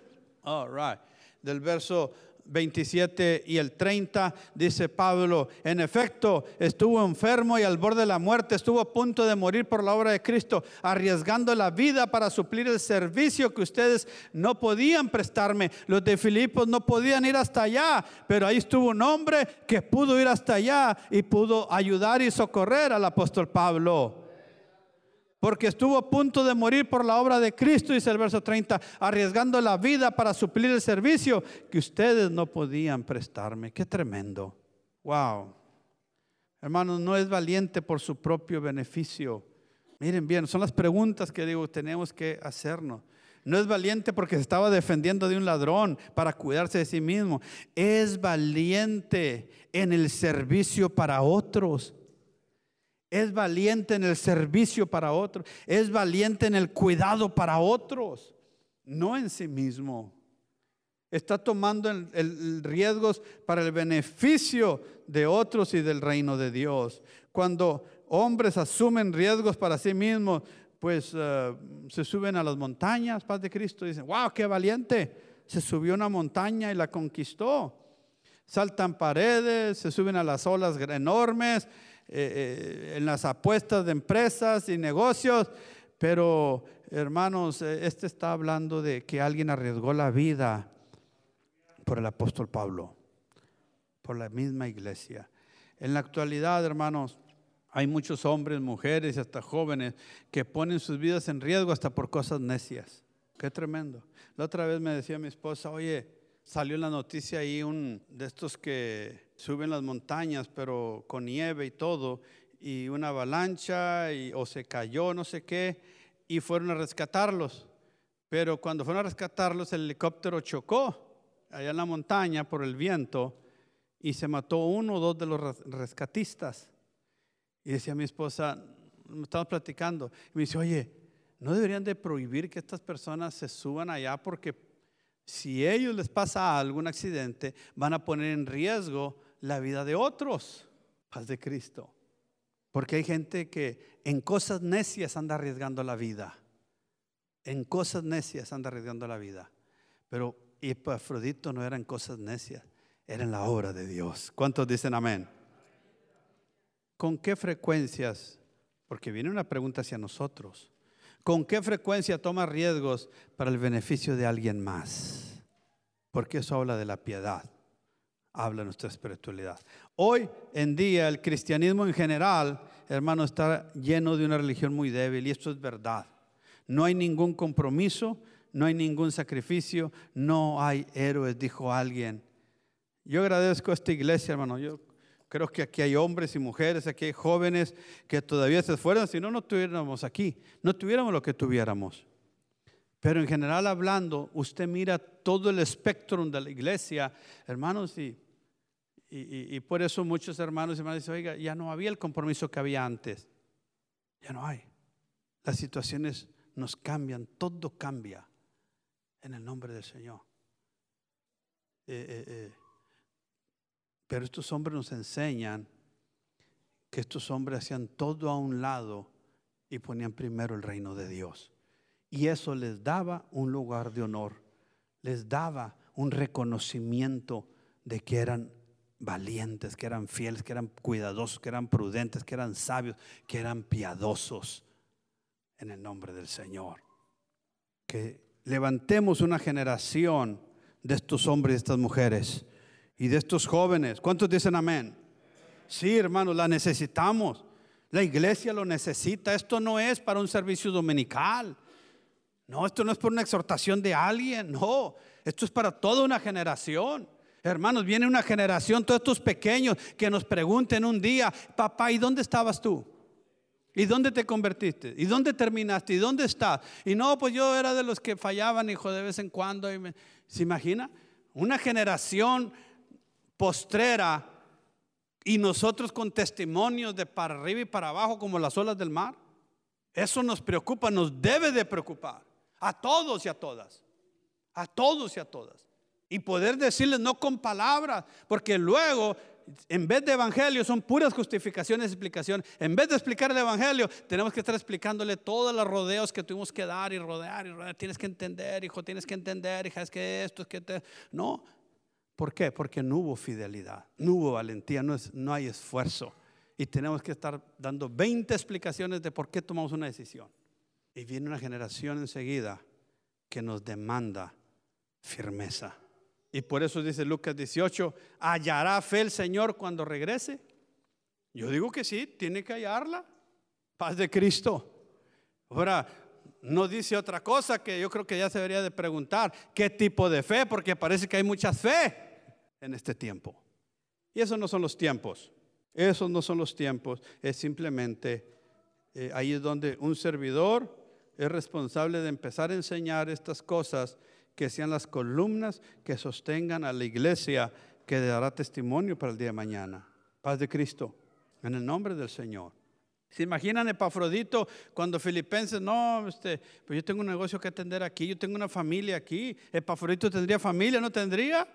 All right. Del verso 27 y el 30 dice Pablo, en efecto, estuvo enfermo y al borde de la muerte, estuvo a punto de morir por la obra de Cristo, arriesgando la vida para suplir el servicio que ustedes no podían prestarme. Los de Filipos no podían ir hasta allá, pero ahí estuvo un hombre que pudo ir hasta allá y pudo ayudar y socorrer al apóstol Pablo porque estuvo a punto de morir por la obra de Cristo, dice el verso 30, arriesgando la vida para suplir el servicio que ustedes no podían prestarme. Qué tremendo. Wow. Hermanos, no es valiente por su propio beneficio. Miren bien, son las preguntas que digo, tenemos que hacernos. No es valiente porque se estaba defendiendo de un ladrón para cuidarse de sí mismo. Es valiente en el servicio para otros. Es valiente en el servicio para otros. Es valiente en el cuidado para otros, no en sí mismo. Está tomando el, riesgos para el beneficio de otros y del reino de Dios. Cuando hombres asumen riesgos para sí mismos, pues eh, se suben a las montañas, paz de Cristo, dicen, wow, qué valiente. Se subió a una montaña y la conquistó. Saltan paredes, se suben a las olas enormes eh, eh, en las apuestas de empresas y negocios, pero hermanos, eh, este está hablando de que alguien arriesgó la vida por el apóstol Pablo, por la misma iglesia. En la actualidad, hermanos, hay muchos hombres, mujeres y hasta jóvenes que ponen sus vidas en riesgo hasta por cosas necias. Qué tremendo. La otra vez me decía mi esposa, oye, salió en la noticia ahí un de estos que suben las montañas, pero con nieve y todo, y una avalancha, y, o se cayó, no sé qué, y fueron a rescatarlos. Pero cuando fueron a rescatarlos, el helicóptero chocó allá en la montaña por el viento y se mató uno o dos de los rescatistas. Y decía mi esposa, estamos platicando, y me dice, oye, ¿no deberían de prohibir que estas personas se suban allá porque si a ellos les pasa algún accidente, van a poner en riesgo la vida de otros. Paz de Cristo. Porque hay gente que en cosas necias anda arriesgando la vida. En cosas necias anda arriesgando la vida. Pero Epafrodito no era en cosas necias, era en la obra de Dios. ¿Cuántos dicen amén? ¿Con qué frecuencias? Porque viene una pregunta hacia nosotros. ¿Con qué frecuencia toma riesgos para el beneficio de alguien más? Porque eso habla de la piedad habla nuestra espiritualidad. Hoy en día el cristianismo en general, hermano, está lleno de una religión muy débil y esto es verdad. No hay ningún compromiso, no hay ningún sacrificio, no hay héroes, dijo alguien. Yo agradezco a esta iglesia, hermano. Yo creo que aquí hay hombres y mujeres, aquí hay jóvenes que todavía se esfuerzan, si no, no estuviéramos aquí, no tuviéramos lo que tuviéramos. Pero en general hablando, usted mira todo el espectro de la iglesia, hermanos, y, y, por eso muchos hermanos y hermanas dicen, oiga, ya no había el compromiso que había antes. Ya no hay. Las situaciones nos cambian, todo cambia en el nombre del Señor. Eh, eh, eh. Pero estos hombres nos enseñan que estos hombres hacían todo a un lado y ponían primero el reino de Dios. Y eso les daba un lugar de honor, les daba un reconocimiento de que eran valientes, que eran fieles, que eran cuidadosos, que eran prudentes, que eran sabios, que eran piadosos en el nombre del Señor. Que levantemos una generación de estos hombres y estas mujeres y de estos jóvenes. ¿Cuántos dicen amén? Sí, hermanos, la necesitamos. La iglesia lo necesita. Esto no es para un servicio dominical. No, esto no es por una exhortación de alguien, no, esto es para toda una generación. Hermanos, viene una generación, todos estos pequeños que nos pregunten un día, papá, ¿y dónde estabas tú? ¿Y dónde te convertiste? ¿Y dónde terminaste? ¿Y dónde estás? Y no, pues yo era de los que fallaban, hijo, de vez en cuando. ¿Se imagina? Una generación postrera Y nosotros con testimonios de para arriba y para abajo como las olas del mar. Eso nos preocupa, nos debe de preocupar. A todos y a todas. A todos y a todas. Y poder decirles no con palabras, porque luego en vez de evangelio son puras justificaciones y explicaciones. En vez de explicar el evangelio, tenemos que estar explicándole todos los rodeos que tuvimos que dar y rodear y rodear. Tienes que entender, hijo, tienes que entender, hija, es que esto, es que te... No. ¿Por qué? Porque no hubo fidelidad, no hubo valentía, no, es, no hay esfuerzo. Y tenemos que estar dando 20 explicaciones de por qué tomamos una decisión. Y viene una generación enseguida que nos demanda firmeza. Y por eso dice Lucas 18, ¿hallará fe el Señor cuando regrese? Yo digo que sí, tiene que hallarla. Paz de Cristo. Ahora, no dice otra cosa que yo creo que ya se debería de preguntar, ¿qué tipo de fe? Porque parece que hay mucha fe en este tiempo. Y esos no son los tiempos. Esos no son los tiempos. Es simplemente eh, ahí es donde un servidor es responsable de empezar a enseñar estas cosas que sean las columnas que sostengan a la iglesia que dará testimonio para el día de mañana. Paz de Cristo, en el nombre del Señor. ¿Se imaginan Epafrodito cuando Filipenses, no, este, pues yo tengo un negocio que atender aquí, yo tengo una familia aquí. Epafrodito tendría familia, ¿no tendría?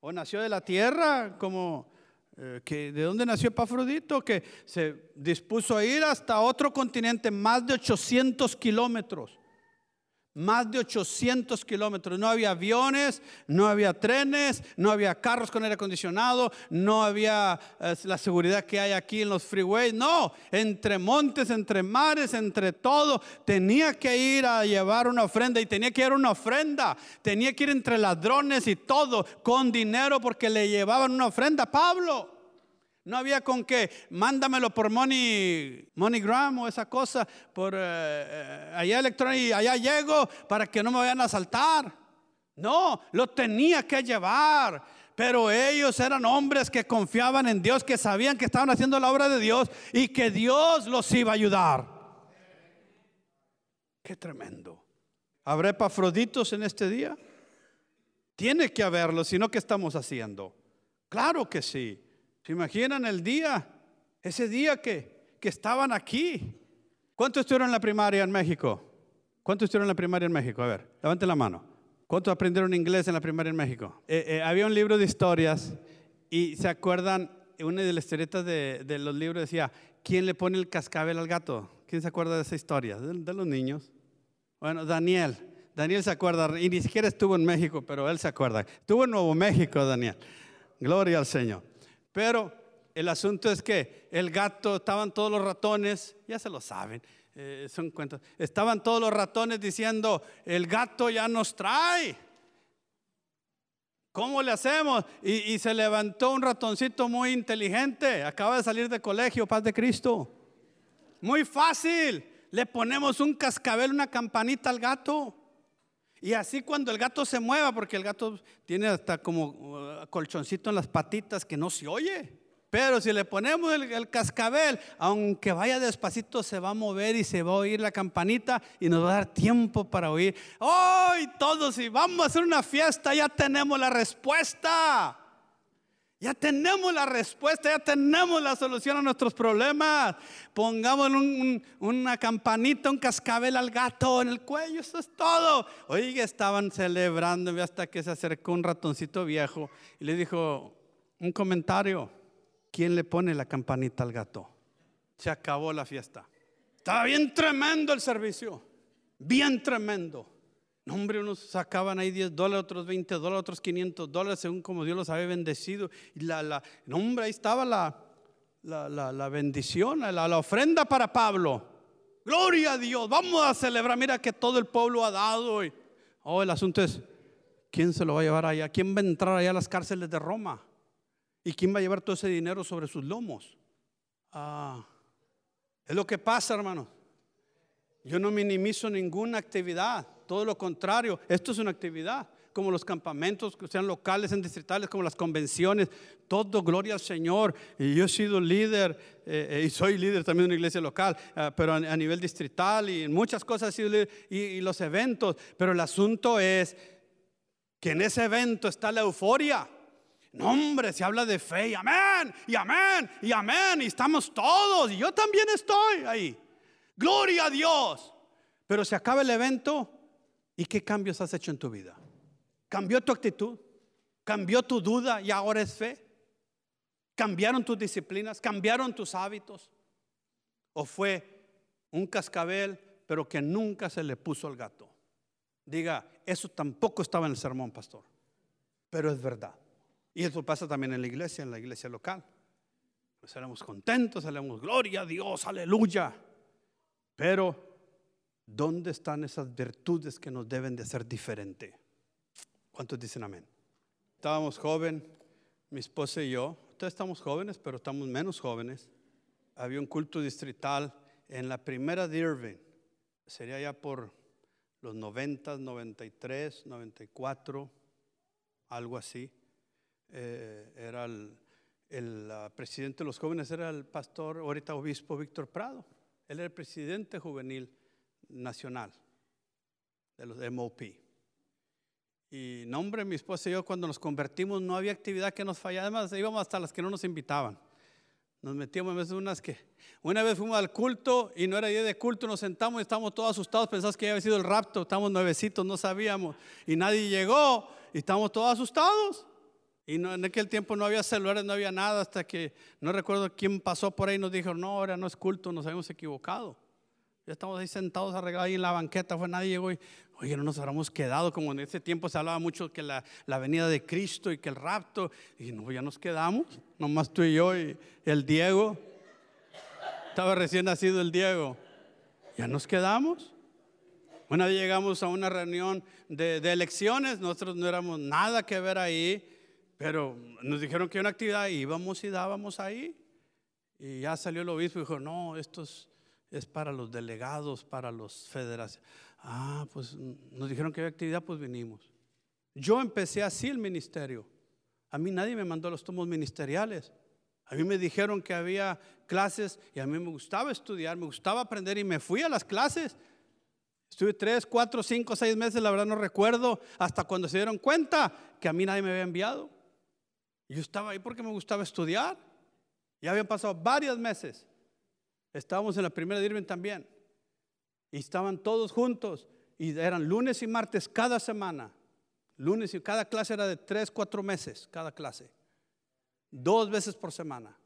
¿O nació de la tierra como... Eh, que, ¿De dónde nació Epafrodito? Que se dispuso a ir hasta otro continente, más de 800 kilómetros más de 800 kilómetros. No había aviones, no había trenes, no había carros con aire acondicionado, no había eh, la seguridad que hay aquí en los freeways. No, entre montes, entre mares, entre todo, tenía que ir a llevar una ofrenda y tenía que ir una ofrenda. Tenía que ir entre ladrones y todo con dinero porque le llevaban una ofrenda Pablo. No había con que mándamelo por Money, MoneyGram o esa cosa, por eh, eh, allá electrónico y allá llego para que no me vayan a asaltar. No, lo tenía que llevar. Pero ellos eran hombres que confiaban en Dios, que sabían que estaban haciendo la obra de Dios y que Dios los iba a ayudar. Qué tremendo. ¿Habrá epafroditos en este día? Tiene que haberlo, si no, ¿qué estamos haciendo? Claro que sí. ¿Se imaginan el día? Ese día que, que estaban aquí. ¿Cuántos estuvieron en la primaria en México? ¿Cuántos estuvieron en la primaria en México? A ver, levanten la mano. ¿Cuántos aprendieron inglés en la primaria en México? Eh, eh, había un libro de historias y se acuerdan, una de las historietas de, de, los libros decía, ¿quién le pone el cascabel al gato? ¿Quién se acuerda de esa historia? De, de los niños. Bueno, Daniel. Daniel se acuerda, y ni siquiera estuvo en México, pero él se acuerda. Estuvo en Nuevo México, Daniel. Gloria al Señor. Pero el asunto es que el gato, estaban todos los ratones, ya se lo saben, eh, son cuentos, estaban todos los ratones diciendo, el gato ya nos trae. ¿Cómo le hacemos? Y, y, se levantó un ratoncito muy inteligente, acaba de salir de colegio, paz de Cristo. Muy fácil, le ponemos un cascabel, una campanita al gato. Y así cuando el gato se mueva, porque el gato tiene hasta como uh, colchoncito en las patitas que no se oye. Pero si le ponemos el, cascabel, aunque vaya despacito, se va a mover y se va a oír la campanita y nos va a dar tiempo para oír. ¡Hoy todos! Y vamos a hacer una fiesta, ya tenemos la respuesta. Ya tenemos la respuesta, ya tenemos la solución a nuestros problemas. Pongamos una campanita, un cascabel al gato en el cuello, eso es todo. Oye, estaban celebrando hasta que se acercó un ratoncito viejo y le dijo un comentario. ¿Quién le pone la campanita al gato? Se acabó la fiesta. Estaba bien tremendo el servicio, bien tremendo hombre, unos sacaban ahí 10 dólares, otros 20 dólares, otros 500 dólares, según como Dios los había bendecido. Y la, la hombre, ahí estaba la, la, la bendición, la, ofrenda para Pablo. Gloria a Dios, vamos a celebrar. Mira que todo el pueblo ha dado. Oh, el asunto es, ¿quién se lo va a llevar allá? ¿Quién va a entrar allá a las cárceles de Roma? ¿Y quién va a llevar todo ese dinero sobre sus lomos? Ah, es lo que pasa, hermano. Yo no minimizo ninguna actividad todo lo contrario, esto es una actividad, como los campamentos, que sean locales, en distritales, como las convenciones, todo gloria al Señor. Y yo he sido líder, eh, eh, y soy líder también de una iglesia local, eh, pero a, nivel distrital y en muchas cosas y, y los eventos. Pero el asunto es que en ese evento está la euforia. No, hombre, se habla de fe y amén, y amén, y amén, y estamos todos, y yo también estoy ahí. Gloria a Dios. Pero se acaba el evento y qué cambios has hecho en tu vida. ¿Cambió tu actitud? ¿Cambió tu duda y ahora es fe? ¿Cambiaron tus disciplinas? ¿Cambiaron tus hábitos? ¿O fue un cascabel pero que nunca se le puso al gato? Diga, eso tampoco estaba en el sermón, pastor, pero es verdad. Y eso pasa también en la iglesia, en la iglesia local. Pues seremos contentos, seremos gloria a Dios, aleluya. Pero, ¿dónde están esas virtudes que nos deben de hacer diferente? ¿Cuántos dicen amén? Estábamos jóvenes, mi esposa y yo. Ustedes estamos jóvenes, pero estamos menos jóvenes. Había un culto distrital en la primera de Irving. Sería ya por los 90, 93, 94, algo así. Eh, era el, presidente de los jóvenes, era el pastor, ahorita obispo Víctor Prado. Él era el presidente juvenil nacional de los MOP. Y nombre, mi esposa y yo cuando nos convertimos no había actividad que nos fallara, además íbamos hasta las que no nos invitaban. Nos metíamos en veces unas que, una vez fuimos al culto y no era día de culto, nos sentamos y estábamos todos asustados, pensamos que había sido el rapto, estábamos nuevecitos, no sabíamos, y nadie llegó y estábamos todos asustados. Y en aquel tiempo no había celulares, no había nada, hasta que no recuerdo quién pasó por ahí y nos dijo, no, ahora no es culto, nos habíamos equivocado. Ya estamos ahí sentados arreglados ahí en la banqueta, fue nadie llegó y, oye, no nos habremos quedado, como en ese tiempo se hablaba mucho que la, la venida de Cristo y que el rapto, y no, ya nos quedamos, nomás tú y yo y el Diego. Estaba recién nacido el Diego. Ya nos quedamos. Una vez llegamos a una reunión de, elecciones, nosotros no éramos nada que ver ahí pero nos dijeron que una actividad íbamos y dábamos ahí. Y ya salió el obispo y dijo, no, esto es, para los delegados, para los federaciones. Ah, pues nos dijeron que había actividad, pues vinimos. Yo empecé así el ministerio. A mí nadie me mandó los tomos ministeriales. A mí me dijeron que había clases y a mí me gustaba estudiar, me gustaba aprender y me fui a las clases. Estuve tres, cuatro, cinco, seis meses, la verdad no recuerdo, hasta cuando se dieron cuenta que a mí nadie me había enviado. Yo estaba ahí porque me gustaba estudiar. Ya habían pasado varios meses. Estábamos en la primera de Irving también. Y estaban todos juntos. Y eran lunes y martes cada semana. Lunes y cada clase era de tres, cuatro meses, cada clase. Dos veces por semana.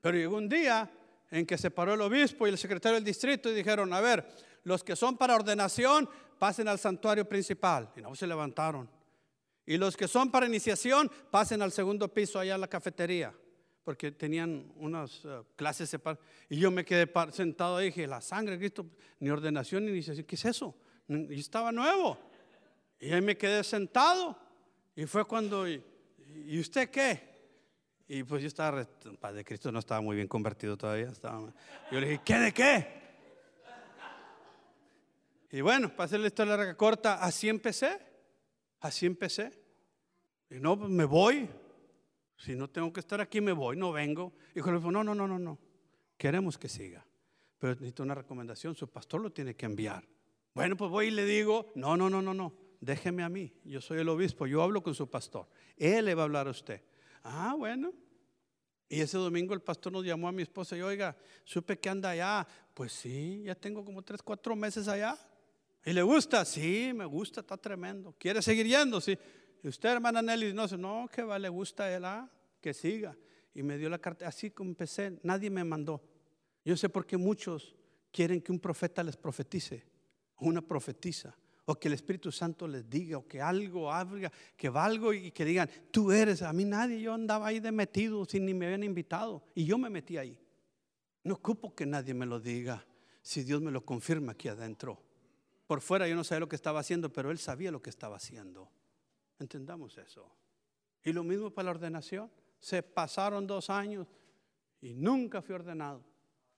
Pero llegó un día en que se paró el obispo y el secretario del distrito y dijeron, a ver, los que son para ordenación, pasen al santuario principal. Y no se levantaron. Y los que son para iniciación, pasen al segundo piso allá a la cafetería, porque tenían unas eh, clases separadas. Y yo me quedé sentado y dije, la sangre de Cristo, ni ordenación ni iniciación, ¿qué es eso? Y estaba nuevo. Y ahí me quedé sentado. Y fue cuando, ¿y, usted qué? Y pues yo estaba, Padre Cristo no estaba muy bien convertido todavía. Estaba, yo le dije, ¿qué de qué? Y bueno, para hacer la historia larga corta, así empecé. Así empecé. Y no, pues me voy. Si no tengo que estar aquí, me voy, no vengo. Y dijo, no, no, no, no, no. Queremos que siga. Pero necesito una recomendación, su pastor lo tiene que enviar. Bueno, pues voy y le digo, no, no, no, no, no. Déjeme a mí. Yo soy el obispo, yo hablo con su pastor. Él le va a hablar a usted. Ah, bueno. Y ese domingo el pastor nos llamó a mi esposa y, oiga, supe que anda allá. Pues sí, ya tengo como tres, cuatro meses allá. ¿Y le gusta? Sí, me gusta, está tremendo. ¿Quiere seguir yendo? Sí. Y usted, hermana Nelly, no, no, que va, le gusta él, ah, que siga. Y me dio la carta, así como empecé, nadie me mandó. Yo sé por qué muchos quieren que un profeta les profetice, una profetiza, o que el Espíritu Santo les diga, o que algo haga, que valgo y que digan, tú eres, a mí nadie, yo andaba ahí de metido sin ni me habían invitado, y yo me metí ahí. No ocupo que nadie me lo diga, si Dios me lo confirma aquí adentro. Por fuera yo no sabía lo que estaba haciendo, pero él sabía lo que estaba haciendo. Entendamos eso. Y lo mismo para la ordenación. Se pasaron dos años y nunca fui ordenado.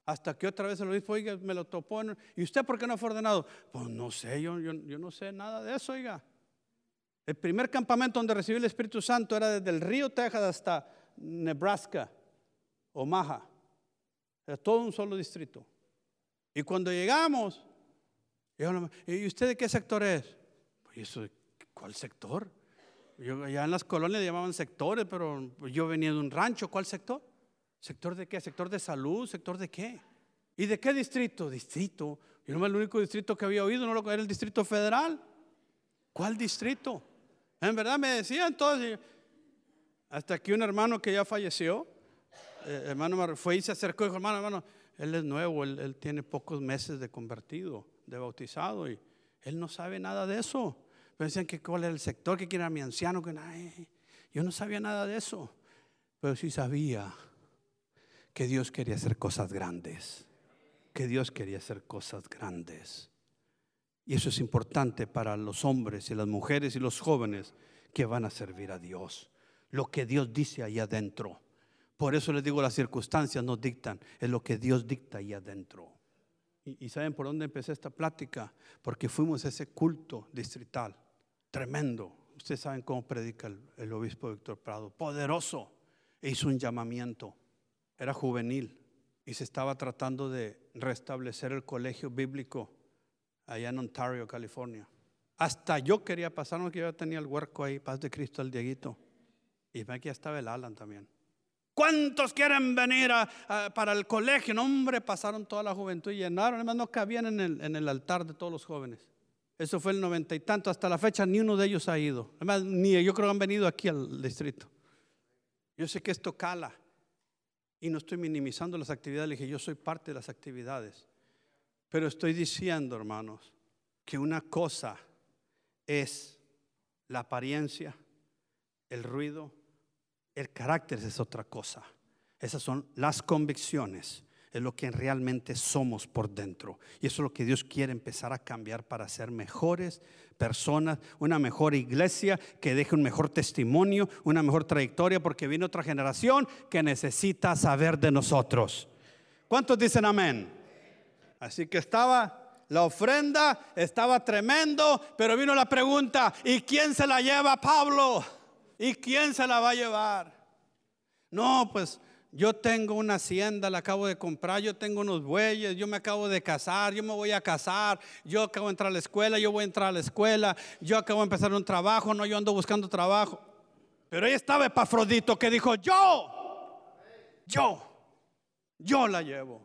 Hasta que otra vez el obispo, oiga, me lo topó. ¿Y usted por qué no fue ordenado? Pues no sé, yo, yo, no sé nada de eso, oiga. El primer campamento donde recibí el Espíritu Santo era desde el río Texas hasta Nebraska, Omaha. Era todo un solo distrito. Y cuando llegamos, ¿Y usted de qué sector es? Pues ¿cuál sector? Yo, allá en las colonias llamaban sectores, pero yo venía de un rancho. ¿Cuál sector? ¿Sector de qué? ¿Sector de salud? ¿Sector de qué? ¿Y de qué distrito? Distrito. Yo no el único distrito que había oído, no lo era el distrito federal. ¿Cuál distrito? En verdad me decían todos. Hasta que un hermano que ya falleció, eh, hermano fue y se acercó y dijo, hermano, hermano, él es nuevo, él, tiene pocos meses de convertido, de bautizado, y él no sabe nada de eso. Pero decían que cuál era el sector, que quién era mi anciano, que yo no sabía nada de eso. Pero sí sabía que Dios quería hacer cosas grandes, que Dios quería hacer cosas grandes. Y eso es importante para los hombres y las mujeres y los jóvenes que van a servir a Dios. Lo que Dios dice ahí adentro. Por eso les digo, las circunstancias no dictan, es lo que Dios dicta ahí adentro. Y, saben por dónde empecé esta plática, porque fuimos a ese culto distrital, tremendo. Ustedes saben cómo predica el, obispo Víctor Prado, poderoso. E hizo un llamamiento, era juvenil y se estaba tratando de restablecer el colegio bíblico allá en Ontario, California. Hasta yo quería pasar, que yo tenía el huerco ahí, paz de Cristo al Dieguito. Y aquí estaba el Alan también. ¿Cuántos quieren venir para el colegio? No, hombre, pasaron toda la juventud y llenaron. Además, no cabían en el altar de todos los jóvenes. Eso fue el noventa y tanto. Hasta la fecha, ni uno de ellos ha ido. Además, ni yo creo que han venido aquí al distrito. Yo sé que esto cala. Y no estoy minimizando las actividades. Le dije, yo soy parte de las actividades. Pero estoy diciendo, hermanos, que una cosa es la apariencia, el ruido, el carácter es otra cosa. Esas son las convicciones, es lo que realmente somos por dentro. Y eso es lo que Dios quiere empezar a cambiar para ser mejores personas, una mejor iglesia que deje un mejor testimonio, una mejor trayectoria, porque viene otra generación que necesita saber de nosotros. ¿Cuántos dicen amén? Así que estaba la ofrenda, estaba tremendo, pero vino la pregunta, ¿y quién se la lleva Pablo? ¿Y quién se la va a llevar? No, pues yo tengo una hacienda, la acabo de comprar, yo tengo unos bueyes, yo me acabo de casar, yo me voy a casar, yo acabo de entrar a la escuela, yo voy a entrar a la escuela, yo acabo de empezar un trabajo, no, yo ando buscando trabajo. Pero ahí estaba Epafrodito que dijo, yo, yo, yo la llevo.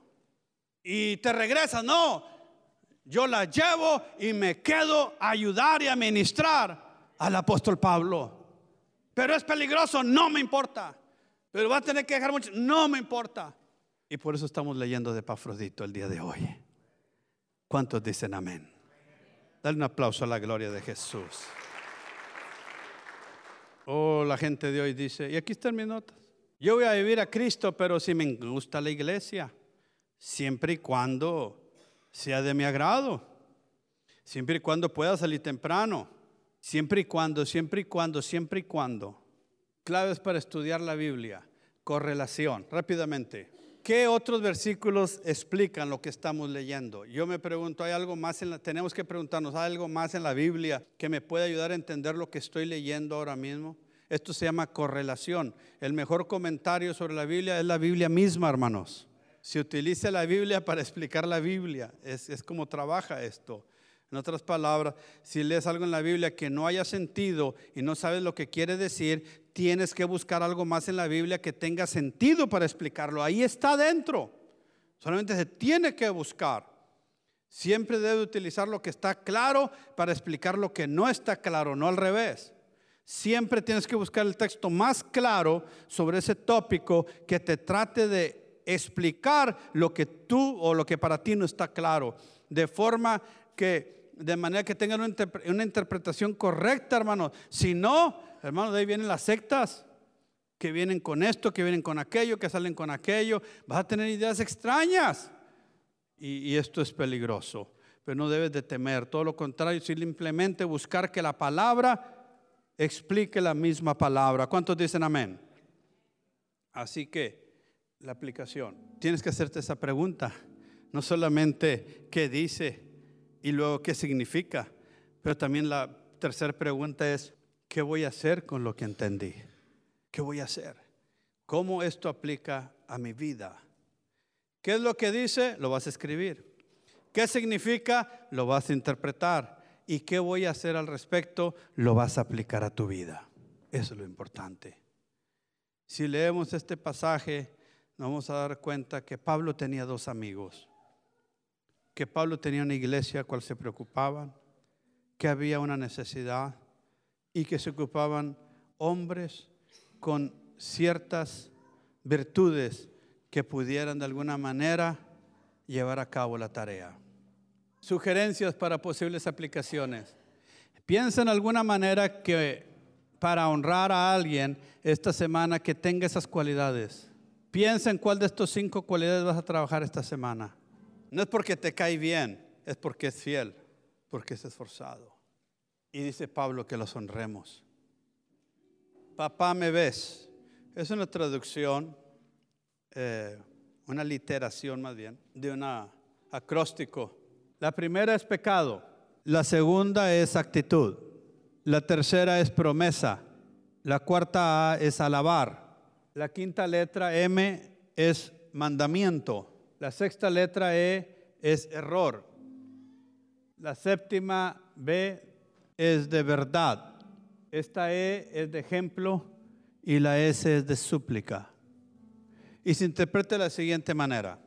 Y te regresas, no, yo la llevo y me quedo a ayudar y a ministrar al apóstol Pablo. Pero es peligroso, no me importa. Pero va a tener que dejar mucho, no me importa. Y por eso estamos leyendo de Pafrodito el día de hoy. ¿Cuántos dicen amén? Dale un aplauso a la gloria de Jesús. Oh, la gente de hoy dice, y aquí están mis notas. Yo voy a vivir a Cristo, pero si me gusta la iglesia, siempre y cuando sea de mi agrado, siempre y cuando pueda salir temprano, Siempre y cuando, siempre y cuando, siempre y cuando. Claves para estudiar la Biblia. Correlación. Rápidamente. ¿Qué otros versículos explican lo que estamos leyendo? Yo me pregunto, ¿hay algo más en la, tenemos que preguntarnos, ¿hay algo más en la Biblia que me puede ayudar a entender lo que estoy leyendo ahora mismo? Esto se llama correlación. El mejor comentario sobre la Biblia es la Biblia misma, hermanos. Se utiliza la Biblia para explicar la Biblia. Es, es como trabaja esto. En otras palabras, si lees algo en la Biblia que no haya sentido y no sabes lo que quiere decir, tienes que buscar algo más en la Biblia que tenga sentido para explicarlo. Ahí está dentro. Solamente se tiene que buscar. Siempre debe utilizar lo que está claro para explicar lo que no está claro, no al revés. Siempre tienes que buscar el texto más claro sobre ese tópico que te trate de explicar lo que tú o lo que para ti no está claro, de forma que de manera que tengan una, interpretación correcta, hermano. Si no, hermano, de ahí vienen las sectas que vienen con esto, que vienen con aquello, que salen con aquello. Vas a tener ideas extrañas. Y, esto es peligroso. Pero no debes de temer. Todo lo contrario, simplemente buscar que la palabra explique la misma palabra. ¿Cuántos dicen amén? Así que la aplicación. Tienes que hacerte esa pregunta. No solamente qué dice, y luego qué significa. Pero también la tercera pregunta es, ¿qué voy a hacer con lo que entendí? ¿Qué voy a hacer? ¿Cómo esto aplica a mi vida? ¿Qué es lo que dice? Lo vas a escribir. ¿Qué significa? Lo vas a interpretar. ¿Y qué voy a hacer al respecto? Lo vas a aplicar a tu vida. Eso es lo importante. Si leemos este pasaje, nos vamos a dar cuenta que Pablo tenía dos amigos, que Pablo tenía una iglesia a cual se preocupaban, que había una necesidad y que se ocupaban hombres con ciertas virtudes que pudieran de alguna manera llevar a cabo la tarea. Sugerencias para posibles aplicaciones. Piensa en alguna manera que para honrar a alguien esta semana que tenga esas cualidades. Piensa en cuál de estos cinco cualidades vas a trabajar esta semana. No es porque te cae bien, es porque es fiel, porque es esforzado. Y dice Pablo que los honremos. Papá, me ves. Es una traducción, eh, una literación más bien, de un acróstico. La primera es pecado, la segunda es actitud, la tercera es promesa, la cuarta A es alabar, la quinta letra M es mandamiento, la sexta letra E es error, la séptima B es de verdad, esta E es de ejemplo y la S es de súplica. Y se interpreta de la siguiente manera,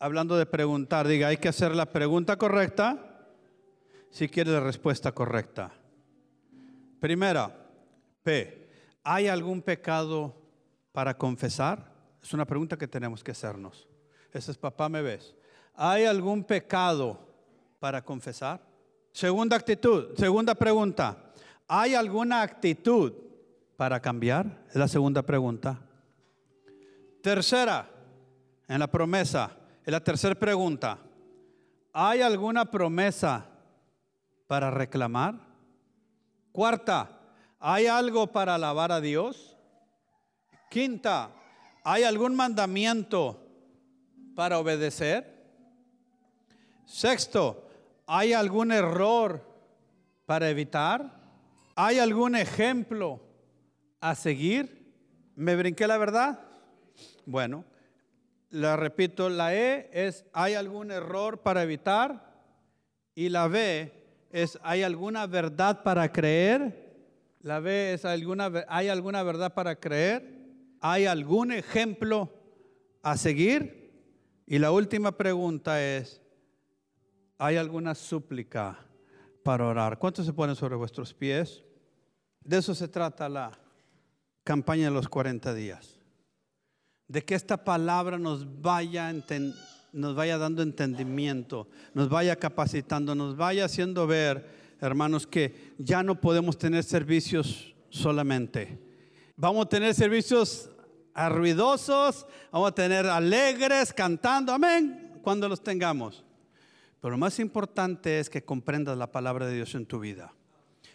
hablando de preguntar, diga, hay que hacer la pregunta correcta si quiere la respuesta correcta. Primera, P, ¿hay algún pecado para confesar? Es una pregunta que tenemos que hacernos. Ese es papá, ¿me ves? ¿Hay algún pecado para confesar? Segunda actitud, segunda pregunta. ¿Hay alguna actitud para cambiar? Es la segunda pregunta. Tercera, en la promesa, es la tercera pregunta. ¿Hay alguna promesa para reclamar? Cuarta, ¿hay algo para alabar a Dios? Quinta, ¿hay algún mandamiento para obedecer? Sexto, ¿hay algún error para evitar? ¿Hay algún ejemplo a seguir? ¿Me brinqué la verdad? Bueno, la repito, la E es ¿hay algún error para evitar? Y la B es ¿hay alguna verdad para creer? La B es alguna, ¿hay alguna verdad para creer? ¿Hay algún ejemplo a seguir? Y la última pregunta es, ¿hay alguna súplica para orar? ¿Cuántos se ponen sobre vuestros pies? De eso se trata la campaña de los 40 días. De que esta palabra nos vaya, nos vaya dando entendimiento, nos vaya capacitando, nos vaya haciendo ver, hermanos, que ya no podemos tener servicios solamente. Vamos a tener servicios ruidosos, vamos a tener alegres, cantando, amén, cuando los tengamos. Pero lo más importante es que comprendas la palabra de Dios en tu vida.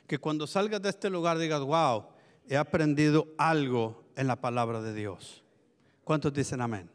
Que cuando salgas de este lugar digas, wow, he aprendido algo en la palabra de Dios. ¿Cuántos dicen amén?